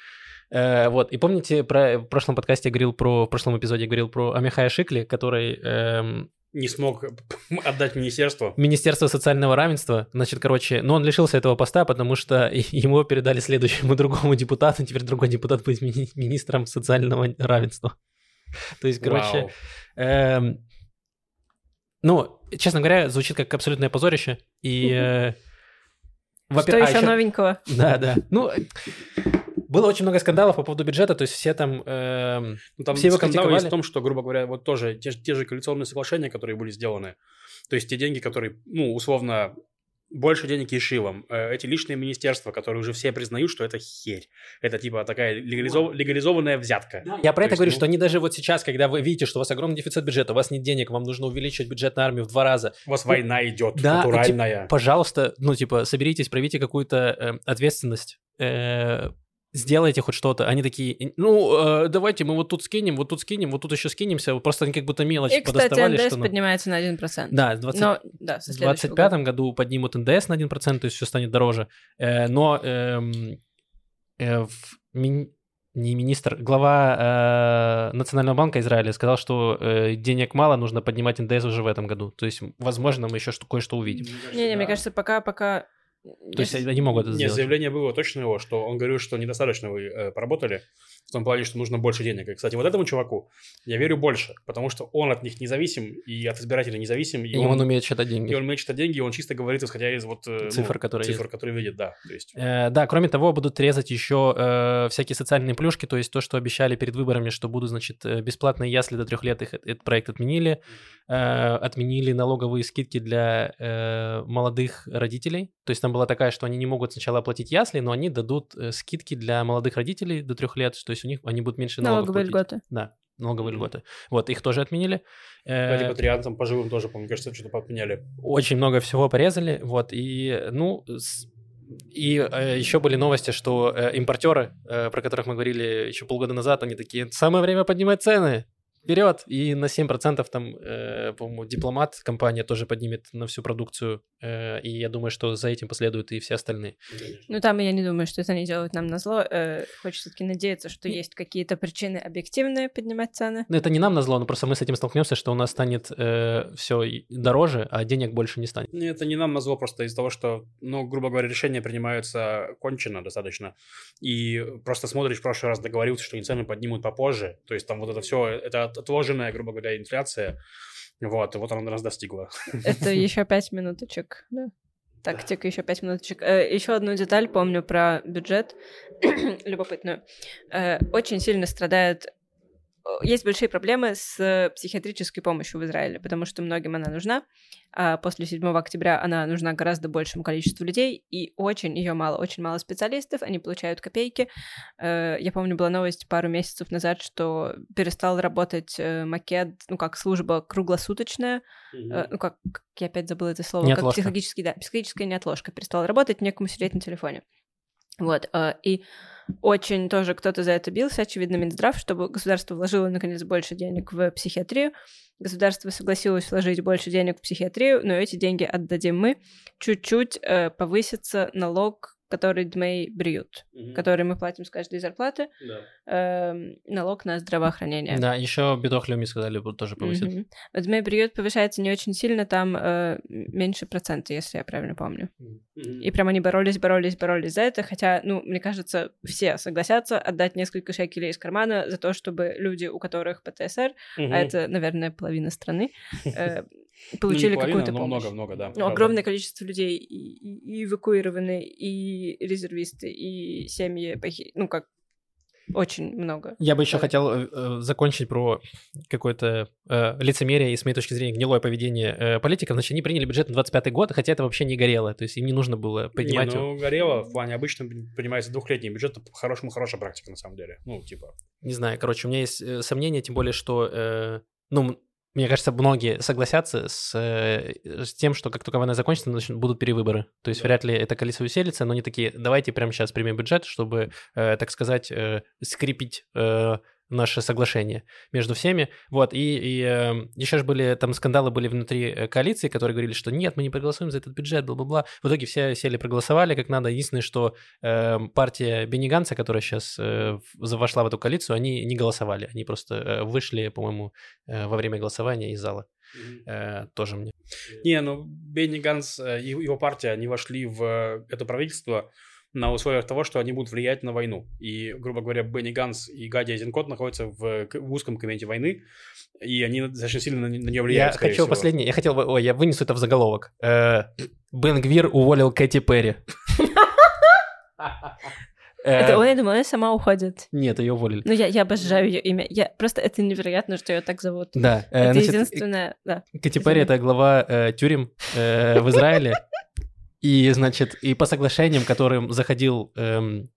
Э, вот. И помните, про, в прошлом подкасте я говорил про, в прошлом эпизоде я говорил про Амихая Шикли, который эм, Не смог [laughs] отдать министерство. Министерство социального равенства, значит, короче, но он лишился этого поста, потому что [laughs] ему передали следующему [laughs] другому депутату, теперь другой депутат будет мини- министром социального равенства. То есть, короче, эм, Ну, честно говоря, звучит как абсолютное позорище. И... э, Что во-первых, а еще новенького? Да, да. Ну, было очень много скандалов по поводу бюджета, то есть все там... эм, Ну, там Все его скандал критиковали. есть в том, что, грубо говоря, вот тоже те, же- те же коалиционные соглашения, которые были сделаны, то есть те деньги, которые, ну, условно, больше денег Ешивам, э, эти личные министерства, которые уже все признают, что это херь. Это типа такая легализов- легализованная взятка. Я про То это есть, говорю, ну, что они даже вот сейчас, когда вы видите, что у вас огромный дефицит бюджета, у вас нет денег, вам нужно увеличивать бюджет на армию в два раза. У вас война идет, Да, натуральная. Пожалуйста, ну, типа, соберитесь, проявите какую-то э, ответственность, э, сделайте хоть что-то. Они такие, ну, э, давайте мы вот тут скинем, вот тут скинем, вот тут еще скинемся. Просто они как будто мелочь И, кстати, подоставали, НДС что... ну, поднимается на 1%. Да, с 20 Но, да, В следующего 2025 году поднимут НДС на 1%, то есть все станет дороже. Э, но эм, э, в мин- не министр, глава э, Национального банка Израиля сказал, что э, денег мало, нужно поднимать НДС уже в этом году. То есть, возможно, мы еще что- кое-что увидим. Не-не, мне кажется, пока, пока... То есть они могут это Нет, сделать. заявление было точно его, что он говорил, что недостаточно вы э, поработали, в том плане, что нужно больше денег. И, кстати, вот этому чуваку я верю больше, потому что он от них независим и от избирателей независим. И, И он умеет считать деньги. И он умеет считать деньги, и он чисто говорит, исходя из вот... э, ну, Цифр, которые цифр, которые видит, да. То есть, Э, да, кроме того, будут резать еще э, всякие социальные плюшки, то есть то, что обещали перед выборами, что будут, значит, э, бесплатные ясли до трех лет, их, этот проект отменили. Э, отменили налоговые скидки для э, молодых родителей. То есть там была такая, что они не могут сначала оплатить ясли, но они дадут э, скидки для молодых родителей до трех лет, то есть у них они будут меньше налогов Налоговые платить. льготы. Да, налоговые льготы. Вот, их тоже отменили. Э, кстати, патриантам по живым тоже, по-моему, кажется, что-то поменяли. очень много всего порезали, вот, и, ну, с- и еще были новости, что э, импортеры, э, про которых мы говорили еще полгода назад, они такие, самое время поднимать цены, вперед! И на 7% там, э, по-моему, Дипломат, компания тоже поднимет на всю продукцию, э, и я думаю, что за этим последуют и все остальные. Ну, там я не думаю, что это они делают нам на зло. Хочется все-таки надеяться, что есть какие-то причины объективные поднимать цены. Ну, это не нам назло, но просто мы с этим столкнемся, что у нас станет все дороже, а денег больше не станет. Не, Это не нам назло просто из-за того, что, ну, грубо говоря, решения принимаются кончено достаточно. И просто смотришь, в прошлый раз договорился, что они цены поднимут попозже. То есть там вот это все, это от- отложенная, грубо говоря, инфляция. Вот, и вот она нас достигла. Это еще пять минуточек, да. Тактика, еще пять минуточек. Еще одну деталь помню про бюджет, [clears throat] любопытную. Э, Очень сильно страдает... э, Есть большие проблемы с психиатрической помощью в Израиле, потому что многим она нужна, после 7 октября она нужна гораздо большему количеству людей, и очень ее мало, очень мало специалистов, они получают копейки. Э, Я помню, была новость пару месяцев назад, что перестал работать э, макет, ну как служба круглосуточная, э, ну как, как я опять забыла это слово, как Неотложка. психологический, да, психологическая неотложка, перестала работать, некому сидеть на телефоне. Вот, э, и очень тоже кто-то за это бился, очевидно, Минздрав, чтобы государство вложило, наконец, больше денег в психиатрию. Государство согласилось вложить больше денег в психиатрию, но эти деньги отдадим мы. Чуть-чуть э, повысится налог, который Дмей бриют, который мы платим с каждой зарплаты, эм, налог на здравоохранение. Да, еще бедох Люми сказали, будут тоже повысить. Вот Дмей бриют повышается не очень сильно, там э, меньше процента, если я правильно помню. И прям они боролись, боролись, боролись за это, хотя, ну, мне кажется, все согласятся отдать несколько шекелей из кармана за то, чтобы люди, у которых ПТСР, а это, наверное, половина страны, [laughs] э, получили какую-то помощь. Ну, много-много, да. Ну, правда. огромное количество людей и, и- и эвакуированы, и резервисты, и семьи, похи- ну, как очень много. Я бы еще Да. хотел э, э, закончить про какое-то э, лицемерие и, с моей точки зрения, гнилое поведение э, политиков. Значит, они приняли бюджет на 25 год, хотя это вообще не горело. То есть им не нужно было поднимать Не, его. ну, горело в плане обычно принимается двухлетний бюджет, это по-хорошему хорошая практика, на самом деле. Ну, типа, Не знаю, короче, у меня есть э, сомнения, тем более, что, э, ну, мне кажется, многие согласятся с, э, с тем, что как только война закончится, начнут- будут перевыборы. То есть Да. вряд ли это количество усилится, но они такие, давайте прямо сейчас примем бюджет, чтобы, э, так сказать, э, скрепить э, наше соглашение между всеми. Вот, и, еще же были, там скандалы были внутри э, коалиции, которые говорили, что нет, мы не проголосуем за этот бюджет, бла-бла-бла. В итоге все сели, проголосовали как надо. Единственное, что э, партия Бенни Ганса, которая сейчас э, вошла в эту коалицию, они не голосовали. Они просто э, вышли, по-моему, э, во время голосования из зала. Э, тоже мне. Не, ну, Бенни Ганс э, и его партия, они вошли в э, это правительство, на условиях того, что они будут влиять на войну. И, грубо говоря, Бенни Ганс и Гади Азенкот находятся в, в узком комменте войны, и они достаточно сильно на, на нее Я влияют, скорее хочу всего. последнее. Я хотел бы... Ой, я вынесу это в заголовок. Э, Бен Гвир уволил Кэти Перри. [laughs] Э, Это он, я думала, она сама уходит. Нет, ее уволили. Ну, я, я обожаю ее имя. Я, просто это невероятно, что ее так зовут. Да. э, это значит, единственное, да. Кэти Перри — это глава э, тюрем э, в Израиле. И, значит, и по соглашениям, которым заходил... эм,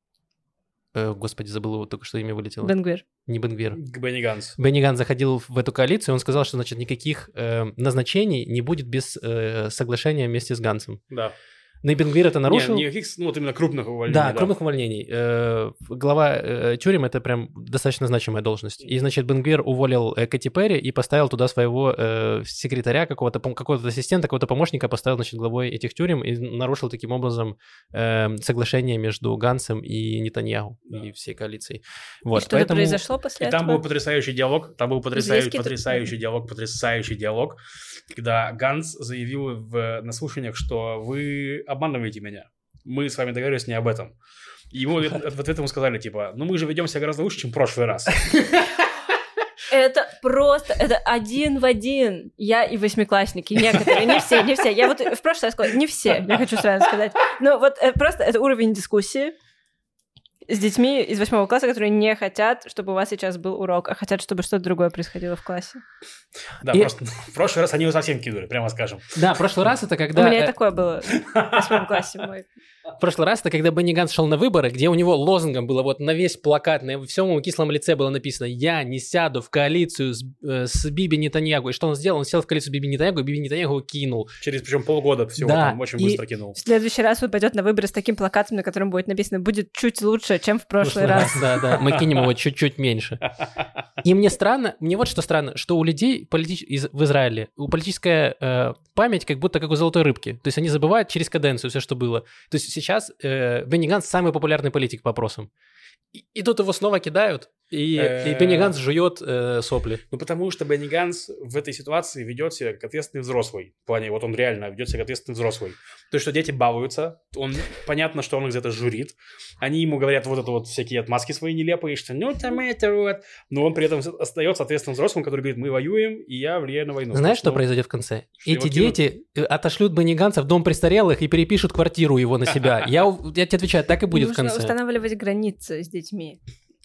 э, господи, забыл его, только что имя вылетело. Бенгвир. Не Бенгвир. К Бенни Ганс. Бенни Ганс заходил в эту коалицию, он сказал, что, значит, никаких э, назначений не будет без э, соглашения вместе с Гансом. Да. Но и Бенгвир это нарушил. Не, никаких, ну, вот именно крупных увольнений. Да, крупных увольнений. Э, Глава э, тюрем это прям достаточно значимая должность. И, значит, Бенгвир уволил э, Кэти Перри и поставил туда своего э, секретаря, какого-то какого-то ассистента, какого-то помощника, поставил, значит, главой этих тюрем и нарушил таким образом э, соглашение между Гансом и Нетаньяху Да. и всей коалицией. И Вот, что-то поэтому... произошло после И там этого? был потрясающий диалог, там был потрясающий, потрясающий диалог, потрясающий диалог, когда Ганс заявил в, на слушаниях, что вы обманываете меня. Мы с вами договорились не об этом. И ему в ответ- ему сказали, типа, ну мы же ведем себя гораздо лучше, чем в прошлый раз. [laughs] Это просто, это один в один. Я и восьмиклассники, некоторые, не все, не все. Я вот в прошлый раз сказала, не все, я хочу сразу сказать. Но вот э, просто это уровень дискуссии с детьми из восьмого класса, которые не хотят, чтобы у вас сейчас был урок, а хотят, чтобы что-то другое происходило в классе. Да, И- просто в прошлый раз они его совсем кинули, прямо скажем. Да, прошлый раз это когда... у меня э, такое было в восьмом классе мой. В прошлый раз это когда Бенни Ганс шел на выборы, где у него лозунгом было вот на весь плакат, на всем его кислом лице было написано «Я не сяду в коалицию с, э, с Биби Нетаньягу». И что он сделал? Он сел в коалицию с Биби Нетаньягу, и Биби Нетаньягу кинул. Через причем полгода всего Да, там очень и- быстро кинул. В следующий раз он пойдет на выборы с таким плакатом, на котором будет написано «Будет чуть лучше, чем в прошлый раз». Да, да, мы кинем его чуть-чуть меньше. И мне странно, мне вот что странно, что у людей политич- из- в Израиле, у политическая э, память как будто как у золотой рыбки. То есть они забывают через каденцию все, что было. То есть сейчас э, Бенни Ганс самый популярный политик по опросам. И, и тут его снова кидают, и, и Э. Бенни Ганс жует э, сопли. Ну, потому что Бенни Ганс в этой ситуации ведет себя как ответственный взрослый. В плане, вот он реально ведет себя как ответственный взрослый. То есть, что дети балуются, он, понятно, что он их за это журит. Они ему говорят вот это вот всякие отмазки свои нелепые, что ну там это вот. Но он при этом остается ответственным взрослым, который говорит, мы воюем, и я влияю на войну. Знаешь, что Ну, произойдет в конце? Эти кинут? дети э, отошлют Бенни Ганса в дом престарелых и перепишут квартиру его на себя. Я, я тебе отвечаю, так и будет в Нужно конце. устанавливать границы с детьми.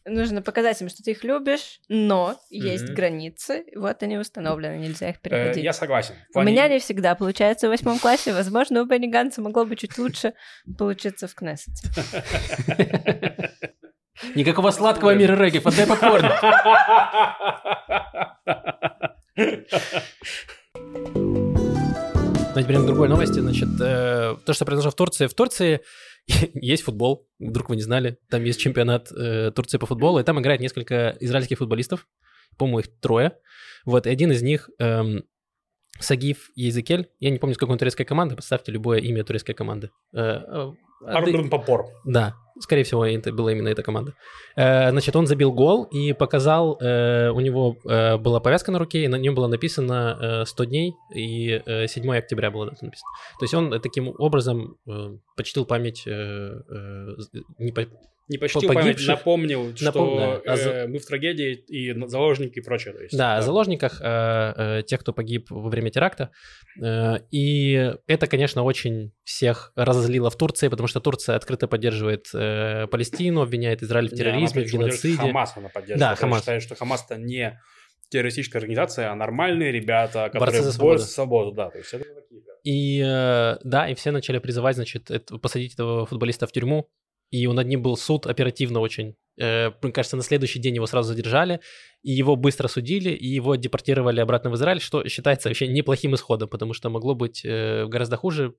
Нужно показать им, что ты их любишь, но есть Мгм. границы. Вот они установлены, нельзя их э, переходить. Я согласен. В У плане- меня не всегда получается в восьмом классе. Возможно, у Бенни Ганса могло бы чуть лучше получиться в Кнессете. [laughs] Никакого сладкого мира регги, отдай попкорн. [laughs] Ну, теперь к другой новости. Значит, э, то, что произошло в Турции. В Турции [laughs] есть футбол, вдруг вы не знали. Там есть чемпионат э, Турции по футболу, и там играет несколько израильских футболистов. По-моему, их трое. Вот, и один из них эм, Сагиф Езекель. Я не помню, с какой он турецкой команды. Поставьте любое имя турецкой команды. Э, э, а Арден Попор. да, скорее всего, это была именно эта команда. Э, значит, он забил гол и показал, э, у него э, была повязка на руке, и на нем было написано э, 100 дней, и э, 7 октября было дата написано. То есть он таким образом почтил память, не Не почтил По память, напомнил, что Напом- да. А за- э, мы в трагедии и заложники и прочее. то есть, да, о заложниках, э, э, тех, кто погиб во время теракта. Э, и это, конечно, очень всех разозлило в Турции, потому что Турция открыто поддерживает э, Палестину, обвиняет Израиль в Не, терроризме, она в поддерживает геноциде. Хамас она поддерживает. Да, Хамас. считает, что Хамас это не террористическая организация, а нормальные ребята, которые Борцы за борются свободу. за свободу. Да, то есть это такие. И э, да, и все начали призывать, значит, это- посадить этого футболиста в тюрьму. И над ним был суд оперативно очень. Э, мне кажется, на следующий день его сразу задержали, и его быстро судили, и его депортировали обратно в Израиль, что считается вообще неплохим исходом, потому что могло быть э, гораздо хуже.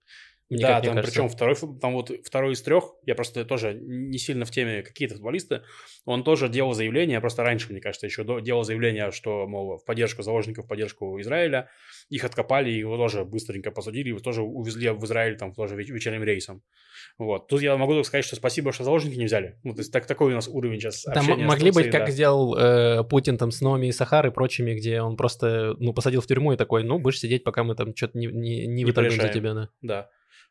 Мне да, как там кажется. причем второй, там вот второй из трех, я просто тоже не сильно в теме какие-то футболисты, он тоже делал заявление, просто раньше, мне кажется, еще до- делал заявление, что, мол, в поддержку заложников, в поддержку Израиля, их откопали, и его тоже быстренько посадили, его тоже увезли в Израиль там тоже веч- вечерним рейсом. Вот. Тут я могу только сказать, что спасибо, что заложники не взяли. Ну, то есть так, такой у нас уровень сейчас Там могли быть, Турцией, как да. сделал э, Путин там с Номи и Сахар и прочими, где он просто, ну, посадил в тюрьму и такой, ну, будешь сидеть, пока мы там что-то не, не, не Не вытолкнем за тебя, да. Да.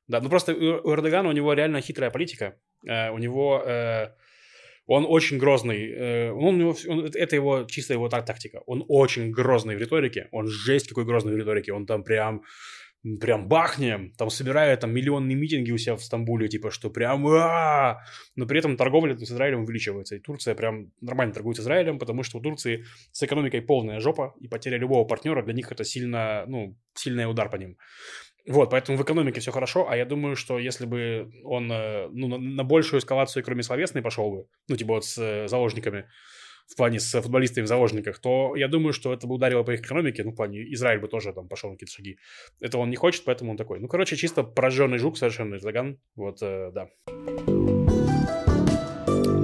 Да, ну просто у Эрдогана, у него реально хитрая политика. Э, у него... э, он очень грозный. э, он, у него вс- он- это его чисто его так- тактика. Он очень грозный в риторике. Он жесть какой грозный в риторике. Он там прям прям бахнем, там собирает там миллионные митинги у себя в Стамбуле, типа, что прям «А!» но при этом торговля с Израилем увеличивается, и Турция прям нормально торгует с Израилем, потому что у Турции с экономикой полная жопа, и потеря любого партнера для них это сильно, ну, сильный удар по ним. Вот, поэтому в экономике все хорошо, а я думаю, что если бы он э, ну, на, на большую эскалацию, кроме словесной, пошел бы, ну, типа вот с э, заложниками, в плане с футболистами в заложниках, то я думаю, что это бы ударило по их экономике, ну, в плане Израиль бы тоже там пошел на какие-то шаги. Это он не хочет, поэтому он такой. Ну, короче, чисто пораженный жук совершенно Эрдоган. Вот, э, да.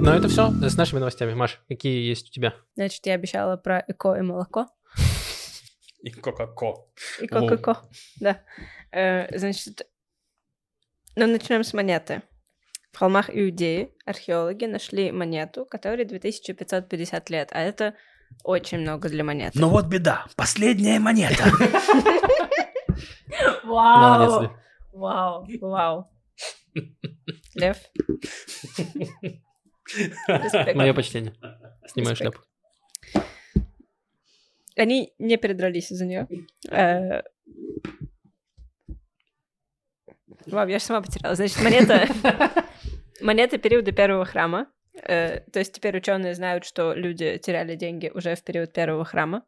Ну, это все с нашими новостями. Маш, какие есть у тебя? Значит, я обещала про эко и молоко. И Кока-Ко. И ко-ко-ко. Да. Э, Значит, ну, начнем с монеты. В холмах Иудеи археологи нашли монету, которой 2550 лет, а это очень много для монеты. вот беда. Последняя монета. Вау! Вау! Вау! Лев. [laughs] Мое почтение. Снимаю шляпу. Они не передрались из-за нее. Э, Вау, я же сама потеряла. Значит, монета... [laughs] Монета периода первого храма. Э, То есть теперь ученые знают, что люди теряли деньги уже в период первого храма.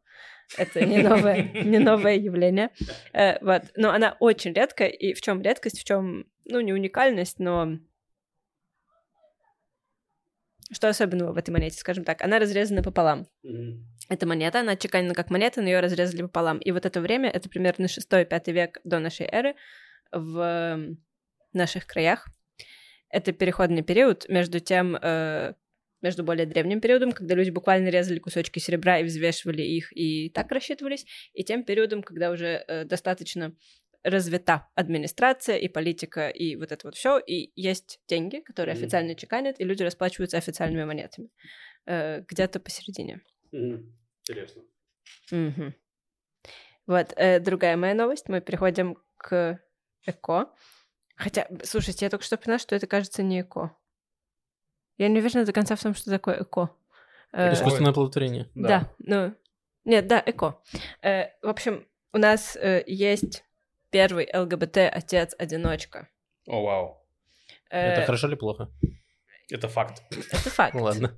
Это не новое, не новое явление. Э, Вот. Но она очень редкая. И в чем редкость, в чем, ну, не уникальность, но что особенного в этой монете, скажем так? Она разрезана пополам. Эта монета, она отчеканена как монета, но ее разрезали пополам. И вот это время, это примерно 6-5 век до нашей эры в наших краях. Это переходный период между тем, э, между более древним периодом, когда люди буквально резали кусочки серебра и взвешивали их и так рассчитывались, и тем периодом, когда уже э, достаточно развита администрация и политика, и вот это вот все, и есть деньги, которые Мгм. официально чеканят, и люди расплачиваются официальными монетами. Э, где-то посередине. Интересно. Мгм. Вот, э, другая моя новость. Мы переходим к эко. Хотя, слушайте, я только что поняла, что это, кажется, не эко. Я не уверена до конца в том, что такое эко. Э, Искусственное оплодотворение. да. ну... Нет, да, эко. Э, в общем, у нас э, есть первый ЛГБТ-отец-одиночка. О, вау. Э, Это хорошо или плохо? Это факт. это факт. Ну ладно.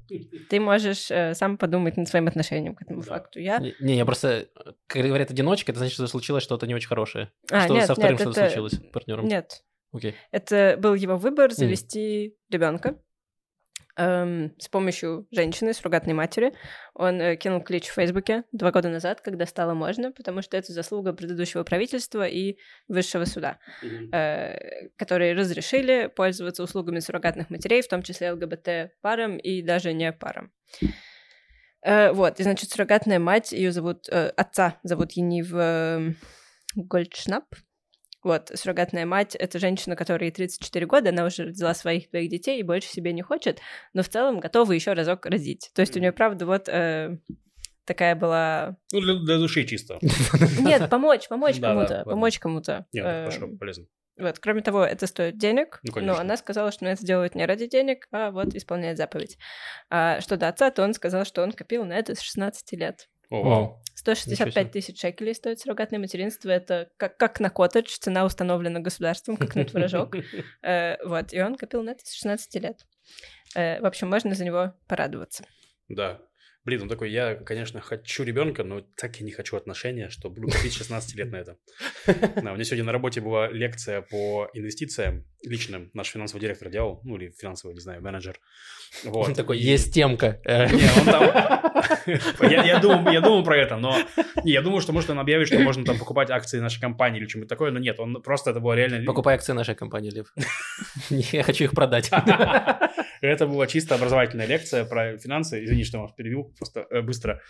Ты можешь э, сам подумать над своим отношением к этому Да. факту. Я... Не, не, я просто... Когда говорят одиночка, это значит, что случилось что-то не очень хорошее. А, что нет, со вторым нет, что-то это- случилось партнером. Нет, Окей. Это был его выбор завести ребенка с помощью женщины, суррогатной матери. Он э, кинул клич в Фейсбуке два года назад, когда стало можно, потому что это заслуга предыдущего правительства и высшего суда, э, которые разрешили пользоваться услугами суррогатных матерей, в том числе ЛГБТ-парам и даже не парам. Э, Вот, и, значит, суррогатная мать, ее зовут, э, отца зовут Енив э, Гольдшнап, вот, суррогатная мать — это женщина, которой 34 года, она уже родила своих двоих детей и больше себе не хочет, но в целом готова еще разок родить. То есть у нее, правда, вот э, такая была... Ну, для, для души чисто. [laughs] Нет, помочь, помочь кому-то, помочь кому-то. Нет, Э, хорошо, полезно. Вот, кроме того, это стоит денег, Ну, но она сказала, что это делает не ради денег, а вот исполняет заповедь. А что до отца, то он сказал, что он копил на это с 16 лет. О, вау. 165 тысяч шекелей стоит суррогатное материнство. Это как, как на коттедж, цена установлена государством, как на творожок. [laughs] Э, Вот, и он копил на это с 16 лет. Э, В общем, можно за него порадоваться. Да. Блин, он такой, я, конечно, хочу ребенка, но так и не хочу отношения, что буду копить 16 лет на это. Да, у меня сегодня на работе была лекция по инвестициям личным. Наш финансовый директор делал, ну или финансовый, не знаю, менеджер. Вот. Он такой, есть темка. [laughs] Я, я, думал, я про это, но... Я думал, что может он объявит, что можно там покупать акции нашей компании или что-нибудь такое, но нет, он просто это было реально... Покупай акции нашей компании, Лев. [laughs] Я хочу их продать. [laughs] Это была чисто образовательная лекция про финансы. Извини, что я вас перебил просто э, быстро.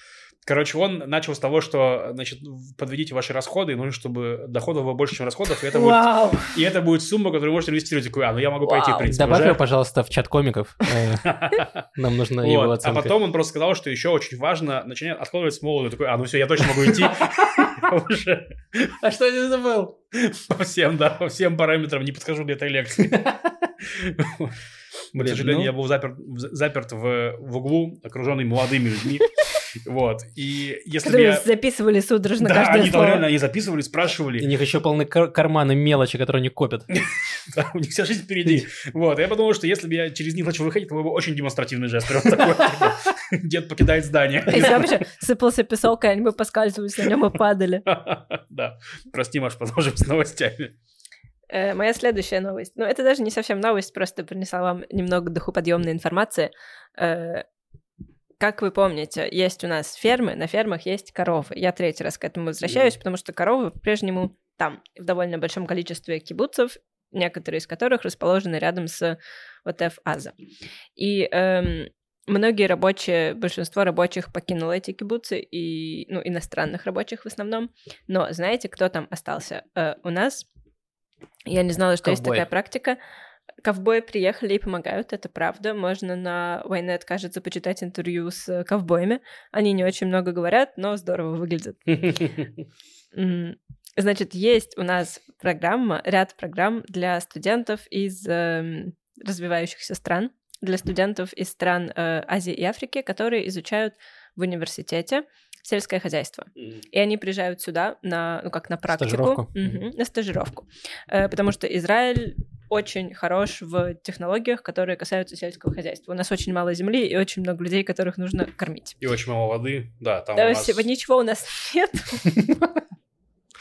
Короче, он начал с того, что, значит, подведите ваши расходы, и нужно, чтобы доходов было больше, чем расходов, и это, будет, Вау! и это будет сумма, которую вы можете инвестировать. Такой, а, ну я могу пойти, в Вау. принципе, Добавь уже. его, пожалуйста, в чат комиков. Э, [laughs] Нам нужна его. А оценка. потом он просто сказал, что еще очень важно начинать откладывать с молоду. Такой, а, ну все, я точно могу идти. [laughs] [laughs] А что это был? по всем, да, по всем параметрам не подхожу для этой лекции. К Блин, сожалению, ну. я был заперт, в- заперт в, в углу, окруженный молодыми людьми. [laughs] Вот. И если бы Которые я... записывали судорожно Да, каждое они там слово. реально они записывали, У спрашивали. них еще полны кар- карманы мелочи, которые они копят. [laughs] Да, у них вся жизнь впереди. Вот. Я подумал, что если бы я через них начал выходить, то был бы очень демонстративный жест. Прям такой, типа, [laughs] Дед покидает здание. Если еще сыпался песок, и они бы поскальзывались на нем и падали. Да. Прости, Маш, продолжим с новостями. Э, Моя следующая новость. Ну, это даже не совсем новость, просто принесла вам немного духоподъемной информации. Э, Как вы помните, есть у нас фермы, на фермах есть коровы. Я третий раз к этому возвращаюсь, потому что коровы по-прежнему там, в довольно большом количестве кибуцев, некоторые из которых расположены рядом с ВТФ Аза. И эм, многие рабочие, большинство рабочих покинуло эти кибуцы, и, ну, иностранных рабочих в основном. Но знаете, кто там остался? Э, у нас, я не знала, что есть Ковбои. такая практика. Ковбои приехали и помогают, это правда. Можно на Waynet, кажется, почитать интервью с э, ковбоями. Они не очень много говорят, но здорово выглядят. [laughs] Значит, есть у нас программа, ряд программ для студентов из эм, развивающихся стран, для студентов из стран э, Азии и Африки, которые изучают в университете сельское хозяйство. И они приезжают сюда на, ну как на практику, Стажировку. Мгм, на стажировку, Э, потому что Израиль очень хорош в технологиях, которые касаются сельского хозяйства. У нас очень мало земли и очень много людей, которых нужно кормить. И очень мало воды. Да, там Да, у нас... всего- ничего у нас нет, [laughs]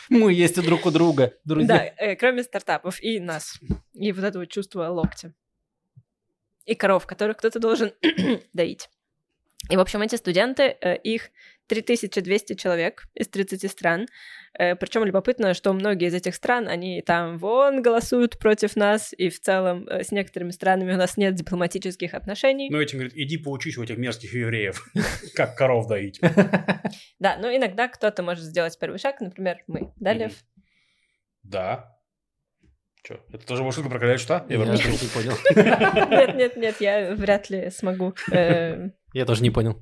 Мы есть и друг у друга, да, друзья. э, кроме стартапов и нас. И вот этого чувства локтя. И коров, которых кто-то должен [clears throat] доить. И, в общем, эти студенты, э, их 3200 человек из 30 стран. Причем любопытно, что многие из этих стран, они там вон голосуют против нас, и в целом э, с некоторыми странами у нас нет дипломатических отношений. Ну, этим говорит, иди поучись у этих мерзких евреев, [laughs] как коров доить. [laughs] Да, но иногда кто-то может сделать первый шаг, например, мы. Да, Лев? Да. Че, это тоже была шутка про короля что? Я вернусь. не понял. [laughs] Нет, нет, нет, я вряд ли смогу э, Я тоже не понял.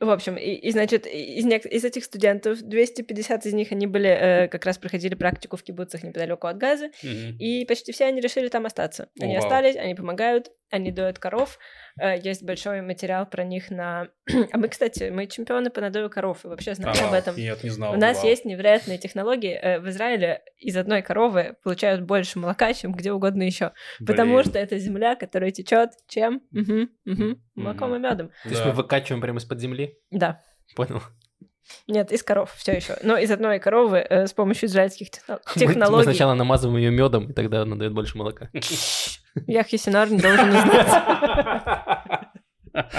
В общем, и, и, значит, из, из этих студентов 250 из них, они были, э, как раз проходили практику в кибуцах неподалеку от Газы, Мгм. и почти все они решили там остаться. Они О, вау. остались, они помогают, они доят коров, есть большой материал про них на... [clears throat] а мы, кстати, мы чемпионы по надою коров, и вообще А, знаете об этом. Нет, не знал. У нас вау. есть невероятные технологии. Э, В Израиле из одной коровы получают больше молока, чем где угодно еще. Потому что это земля, которая течет чем? Мгм, мгм, молоком и медом. То есть Да. мы выкачиваем прямо из-под земли? Да. Понял. Нет, из коров все еще. Но из одной коровы э, с помощью израильских техно- Мы- Мы технологий. сначала намазываем ее медом, и тогда она дает больше молока. [laughs] Яхья Синар не должен узнать. [laughs]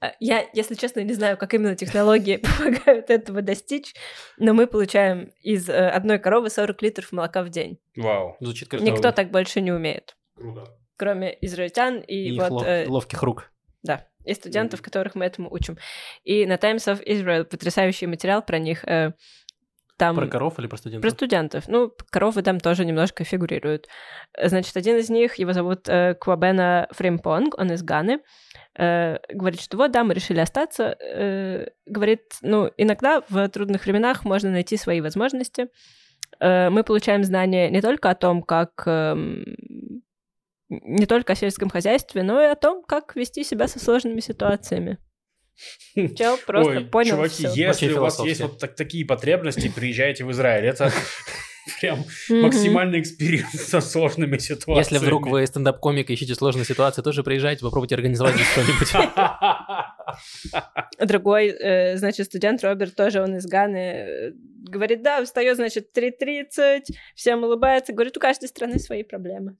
А, Я, если честно, не знаю, как именно технологии [laughs] помогают этого достичь, но мы получаем из э, одной коровы 40 литров молока в день. Вау. Звучит как Никто так больше не умеет, Круто. кроме израильтян и, и вот лов- э, ловких рук. Да, и студентов, которых мы этому учим. И на Times of Israel потрясающий материал про них. э, Там Про коров или про Про студентов? студентов. Ну, коровы там тоже немножко фигурируют. Э, Значит, один из них, его зовут э, Квабена Фримпонг, он из Ганы, э, говорит, что вот, да, мы решили остаться. Э, говорит, ну, иногда в трудных временах можно найти свои возможности. Э, мы получаем знания не только о том, как... эм, не только о сельском хозяйстве, но и о том, как вести себя со сложными ситуациями. Чел просто Ой, понял чуваки, всё. если у вас есть вот так- такие потребности, приезжайте в Израиль. Это [laughs] прям максимальный experience со сложными ситуациями. Если вдруг вы стендап-комик и ищете сложные ситуации, тоже приезжайте, попробуйте организовать здесь что-нибудь. [laughs] Другой, э, значит, студент Роберт тоже, он из Ганы, э, говорит, да, встает, значит, 3.30, всем улыбается, говорит, у каждой страны свои проблемы.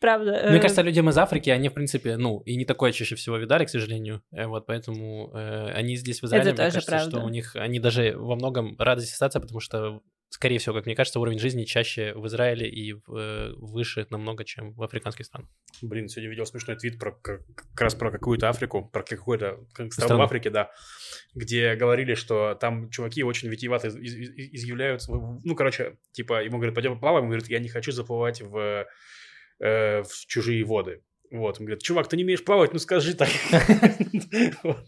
Правда. э, Мне кажется, людям из Африки, они, в принципе, ну, и не такое чаще всего видали, к сожалению. Э, Вот, поэтому э, они здесь в Израиле, Это мне тоже кажется, что правда. у них, они даже во многом рады здесь остаться, потому что скорее всего, как мне кажется, уровень жизни чаще в Израиле и э, выше намного, чем в африканских странах. Блин, сегодня видел смешной твит про как, как раз про какую-то Африку, про какую-то страну, Страну. в Африке, да, где говорили, что там чуваки очень витиевато из- из- из- изъявляются. Ну, короче, типа, ему говорят, пойдем поплаваем, он говорит, я не хочу заплывать в, э, в чужие воды. Вот, он говорит, чувак, ты не умеешь плавать, ну скажи так. [laughs]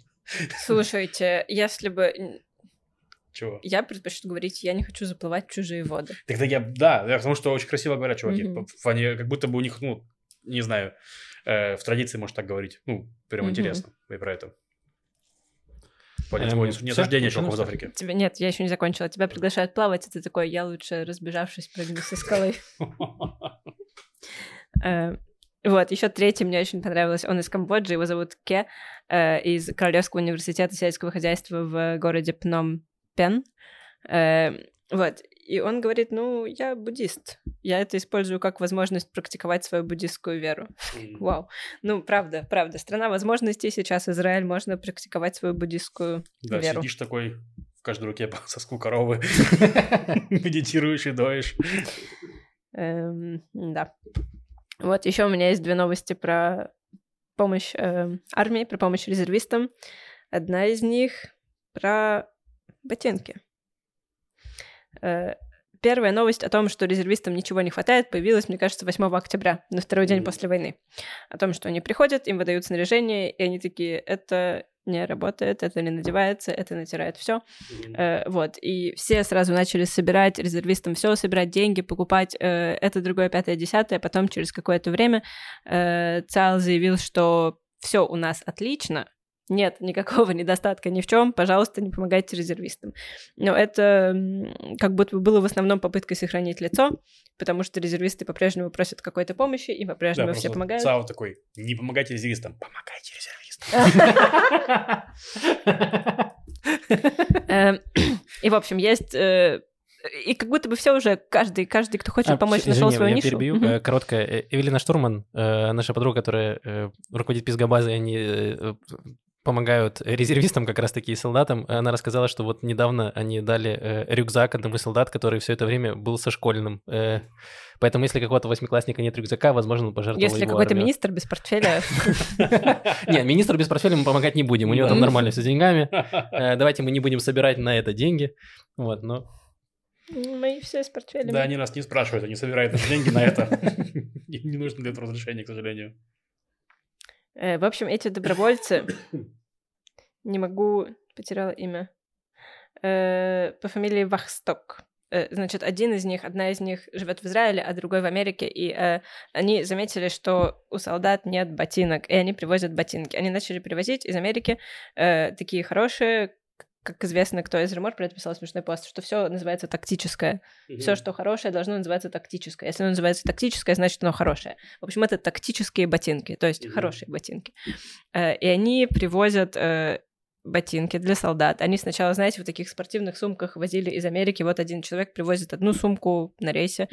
Слушайте, если бы... Чего? Я предпочту говорить, я не хочу заплывать в чужие воды. Тогда я, да, да, потому что очень красиво говорят чуваки. В плане, как будто бы у них, ну, не знаю, э, в традиции может так говорить. Ну, прям интересно. И про это. Плане Эм, несуждения Почему чуваков из? Африки. Тебя нет, я еще не закончила. Тебя приглашают плавать, и ты такой, я лучше, разбежавшись, прыгну со скалы. [laughs] Э, Вот, еще третий мне очень понравилось. Он из Камбоджи, его зовут Ке, э, из Королевского университета сельского хозяйства в городе Пном-Пен. Э, Вот, и он говорит, ну, я буддист. Я это использую как возможность практиковать свою буддистскую веру. Вау. Ну, правда, правда. Страна возможностей сейчас, Израиль, можно практиковать свою буддистскую Да, веру. сидишь такой, в каждой руке соску коровы, [laughs] медитируешь и доешь. Эм, да. Вот еще у меня есть две новости про помощь эм, армии, про помощь резервистам. Одна из них про ботинки. Э, Первая новость о том, что резервистам ничего не хватает, появилась, мне кажется, 8 октября, на второй день Мгм. после войны. О том, что они приходят, им выдают снаряжение, и они такие, это не работает, это не надевается, это натирает все. Э, вот, и все сразу начали собирать резервистам все, собирать деньги, покупать э, это, другое, пятое, десятое. Потом через какое-то время э, ЦАЛ заявил, что все у нас отлично, нет никакого [laughs] недостатка ни в чем, пожалуйста, не помогайте резервистам. Но это как будто бы было в основном попыткой сохранить лицо, потому что резервисты по-прежнему просят какой-то помощи, и Да, по-прежнему все просто помогают. ЦАО такой, не помогайте резервистам, помогайте резервистам. Эм, [clears throat] И, в общем, есть... э, И как будто бы все уже, каждый, каждый, кто хочет А, помочь, извини, нашел свою я нишу. перебью. Мгм. Э, Короткая. Э, Эвелина Штурман, наша подруга, которая руководит пизгобазой, они помогают резервистам, как раз таки и солдатам. Она рассказала, что вот недавно они дали э, рюкзак одному из солдат, который все это время был со школьным. Э, Поэтому если какого-то восьмиклассника нет рюкзака, возможно, он пожертвовал Если его какой-то армию. министр без портфеля... [laughs] Нет, министру без портфеля мы помогать не будем. У него там нормально все с деньгами. [laughs] Э, Давайте мы не будем собирать на это деньги. Вот, но Мы все с портфелями. Да, они нас не спрашивают, они собирают деньги на это. [laughs] Им не нужно для этого разрешения, к сожалению. Э, В общем, эти добровольцы... Не могу... Потеряла имя. Э, По фамилии Вахсток. Э, Значит, один из них, одна из них живет в Израиле, а другой в Америке, и э, они заметили, что у солдат нет ботинок, и они привозят ботинки. Они начали привозить из Америки э, такие хорошие, как известно, кто из Ремор про это писал смешной пост, что все называется тактическое. Все, что хорошее, должно называться тактическое. Если оно называется тактическое, значит оно хорошее. В общем, это тактические ботинки, то есть Мгм. хорошие ботинки. Э, И они привозят э, ботинки для солдат. Они сначала, знаете, в таких спортивных сумках возили из Америки. Вот один человек привозит одну сумку на рейсе.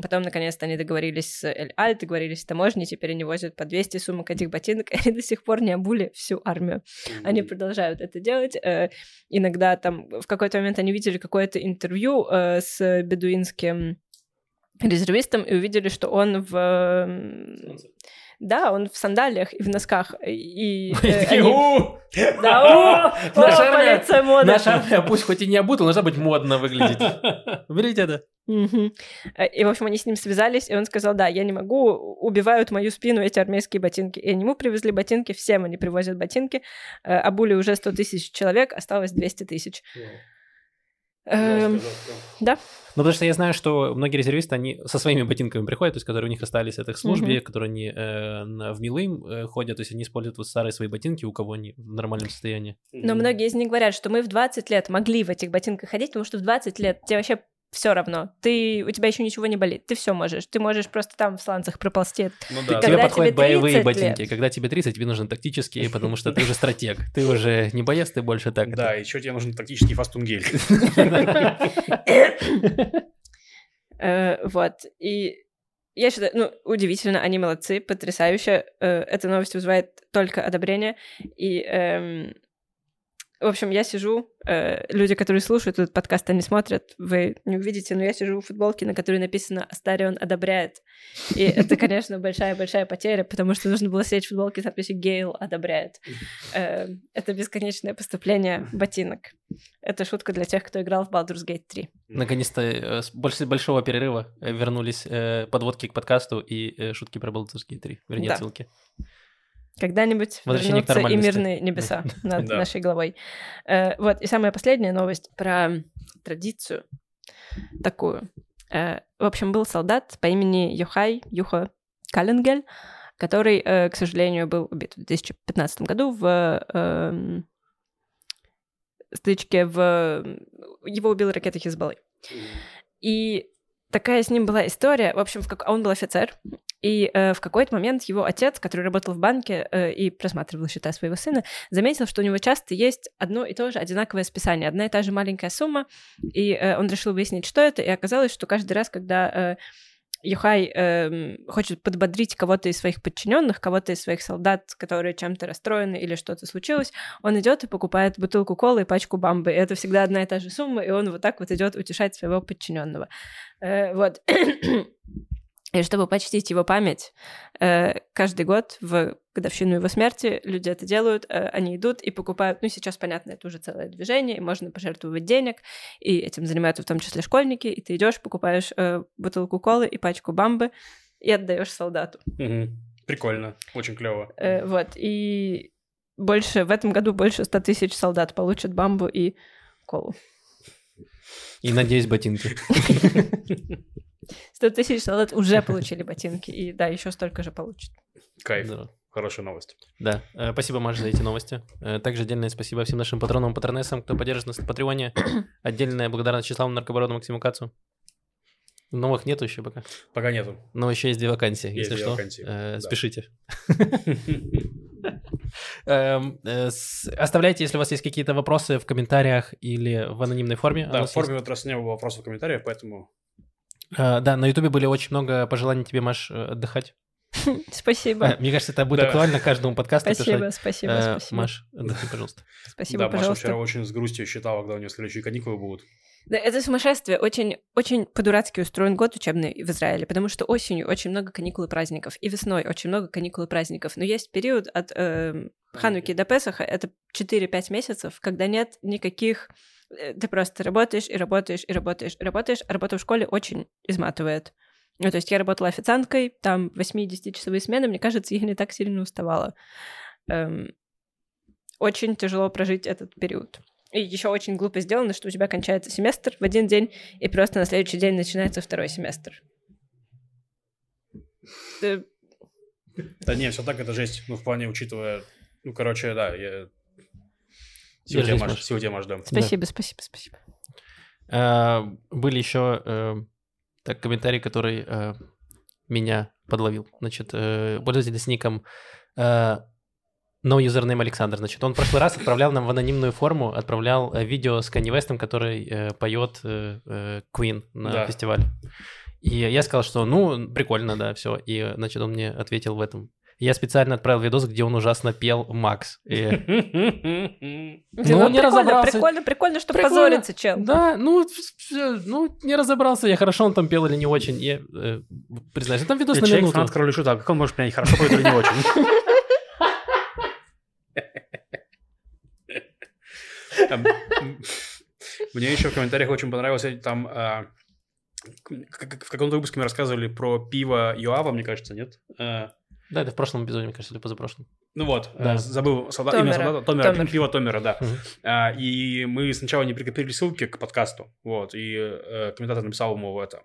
Потом, наконец-то, они договорились с Эль Аль, договорились с таможней, теперь они возят по 200 сумок этих ботинок, [laughs] и они до сих пор не обули всю армию. Они продолжают это делать. Э, Иногда там в какой-то момент они видели какое-то интервью э, с бедуинским резервистом и увидели, что он в... м, Да, он в сандалиях и в носках. И [laughs] э, Такие, они- «У, Да, о, [laughs] Наша полиция моды. Наша армия, пусть хоть и не обута, должна быть модно выглядеть. [laughs] Уберите это. Э, И, в общем, они с ним связались, и он сказал, да, я не могу, убивают мою спину эти армейские ботинки. И они ему привезли ботинки, всем они привозят ботинки. Э, Обули уже 100 тысяч человек, осталось 200 тысяч. Эм, Да. Ну, потому что я знаю, что многие резервисты, они со своими ботинками приходят, то есть, которые у них остались от их службе, которые они э, в Милым э, ходят, то есть они используют вот старые свои ботинки, у кого они в нормальном состоянии. Но многие из них говорят, что мы в 20 лет могли в этих ботинках ходить, потому что в 20 лет тебе вообще все равно. Ты, у тебя еще ничего не болит. Ты все можешь. Ты можешь просто там в сланцах проползти. Ну Тебе да, Когда да. подходят тебе боевые 30 ботинки. лет. Когда тебе 30, тебе нужны тактические, потому что ты уже стратег. Ты уже не боец, ты больше так. Да, еще тебе нужен тактический фастунгель. [laughs] Э, Вот. И я считаю, ну, удивительно, они молодцы, потрясающе. Э, Эта новость вызывает только одобрение. И эм, В общем, я сижу, э, люди, которые слушают этот подкаст, они смотрят, вы не увидите, но я сижу в футболке, на которой написано «Астарион одобряет». И [laughs] это, конечно, большая-большая потеря, потому что нужно было сидеть в футболке с надписью «Гейл одобряет». Э, это бесконечное поступление ботинок. Это шутка для тех, кто играл в Baldur's Gate 3. Наконец-то э, после большого перерыва э, вернулись э, подводки к подкасту и э, шутки про Baldur's Gate 3, вернее, Да. отсылки. Когда-нибудь вернутся и мирные небеса [laughs] над нашей головой. Э, вот, и самая последняя новость про традицию такую. Э, в общем, был солдат по имени Йохай Юха Каленгель, который, э, к сожалению, был убит в 2015 году в эм, стычке в... Его убил ракета Хизбаллы. И такая с ним была история. В общем, в как... он был офицер, и э, в какой-то момент его отец, который работал в банке э, и просматривал счета своего сына, заметил, что у него часто есть одно и то же одинаковое списание, одна и та же маленькая сумма, и э, он решил выяснить, что это, и оказалось, что каждый раз, когда э, Юхай эм, хочет подбодрить кого-то из своих подчиненных, кого-то из своих солдат, которые чем-то расстроены или что-то случилось, он идет и покупает бутылку колы и пачку бамбы. И это всегда одна и та же сумма, и он вот так вот идет утешать своего подчиненного. Э, вот. И чтобы почтить его память, э, каждый год в годовщину его смерти люди это делают, э, они идут и покупают, ну, сейчас, понятно, это уже целое движение, и можно пожертвовать денег, и этим занимаются в том числе школьники, и ты идешь, покупаешь э, бутылку колы и пачку бамбы и отдаешь солдату. Мгм. Прикольно, очень клево. Вот, и больше, в этом году больше 100 тысяч солдат получат бамбу и колу. И, надеюсь, ботинки. [laughs] 100 тысяч солдат уже [laughs] получили ботинки, и да, еще столько же получат. Кайф, Да. хорошая новость. Да, Э, спасибо, Маша, за эти новости. Э, Также отдельное спасибо всем нашим патронам и патронессам, кто поддержит нас на Патреоне. [coughs] Отдельная благодарность Вячеславу Наркобороду Максиму Кацу. Новых нету еще пока. Пока нету. Но еще есть две вакансии, Есть если две что. вакансии, Э, да. Спешите. [laughs] Эм, Оставляйте, если у вас есть какие-то вопросы в комментариях или в анонимной форме. Да, в форме вот раз не было вопросов в комментариях, поэтому Э, Да, на Ютубе были очень много пожеланий тебе, Маш, э, отдыхать. [laughs] Спасибо. Э, Мне кажется, это будет Да. актуально каждому подкасту. Спасибо, писать. спасибо, Э, спасибо. Маш, отдохни, пожалуйста. Спасибо, да, Маша пожалуйста. вчера очень с грустью считала, когда у нее следующие каникулы будут. Да, это сумасшествие. Очень, очень по-дурацки устроен год учебный в Израиле, потому что осенью очень много каникул и праздников, и весной очень много каникул и праздников. Но есть период от эм, Хануки до Песаха, это 4-5 месяцев, когда нет никаких... э, Ты просто работаешь и работаешь и работаешь и работаешь, а работа в школе очень изматывает. Ну, то есть я работала официанткой, там 8-10-часовые смены, мне кажется, я не так сильно уставала. Эм, очень тяжело прожить этот период. И еще очень глупо сделано, что у тебя кончается семестр в один день, и просто на следующий день начинается второй семестр. Да не, все так, это жесть. Ну, в плане, учитывая... Ну, короче, да, я... Сил тебе, Маш, сил тебе, Маш, да. Спасибо, спасибо, спасибо. Э, Были еще э, так, комментарий, который э, меня подловил. Значит, э, пользователь с ником э, No username Александр. Значит, он в прошлый раз отправлял нам в анонимную форму, отправлял э, видео с Канни Вестом, который э, поет э, э, Queen на Да. фестивале. И я сказал, что ну, прикольно, да, все. И, значит, он мне ответил в этом. Я специально отправил видос, где он ужасно пел Макс. И- [laughs] Ну, ну, не прикольно, разобрался. прикольно, прикольно, что Прикольно. позориться, чел. Да, ну, ну, не разобрался я, хорошо он там пел или не очень. Я э, признаюсь, там видос Я на человек минуту. фанат короля шута, как он может понять, хорошо поет или не очень? Мне еще в комментариях очень понравился там... а, В каком-то выпуске мы рассказывали про пиво Юава, мне кажется, нет? А, Да, это в прошлом эпизоде, мне кажется, или позапрошлом. Ну вот, Да. э, забыл солдат, Томера. имя солдата, Томера, Томер. пиво Томера, да. А, и мы сначала не прикрепили ссылки к подкасту, вот, и э, комментатор написал ему это.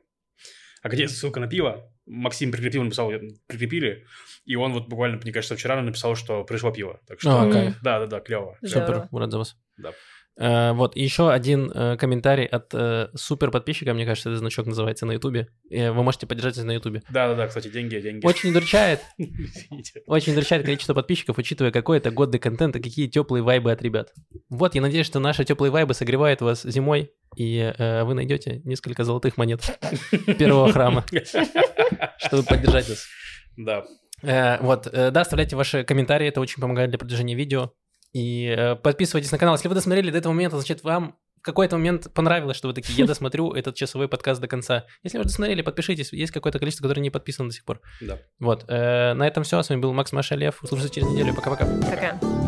А где ссылка на пиво? Максим прикрепил, написал, прикрепили, и он вот буквально, мне кажется, вчера написал, что пришло пиво. Так что, А, кайф. да, да, да, клево. Супер, рад за вас. Да. Э, вот, и еще один э, комментарий от э, супер подписчика, мне кажется, этот значок называется на Ютубе. Вы можете поддержать нас на Ютубе. Да, да, да, кстати, деньги, деньги. Очень удручает, [laughs] Извините. очень удручает количество подписчиков, учитывая, какой это годный контент и какие теплые вайбы от ребят. Вот, я надеюсь, что наши теплые вайбы согревают вас зимой, и вы найдете несколько золотых монет [laughs] первого храма, чтобы поддержать нас. Да. Вот, да, оставляйте ваши комментарии, это очень помогает для продвижения видео. И э, подписывайтесь на канал. Если вы досмотрели до этого момента, значит, вам в какой-то момент понравилось, что вы такие, я [laughs] досмотрю этот часовой подкаст до конца. Если вы досмотрели, подпишитесь. Есть какое-то количество, которое не подписано до сих пор. Да. Вот. э, на этом все. С вами был Макс Машалев. Услышимся через неделю. Пока-пока. Пока.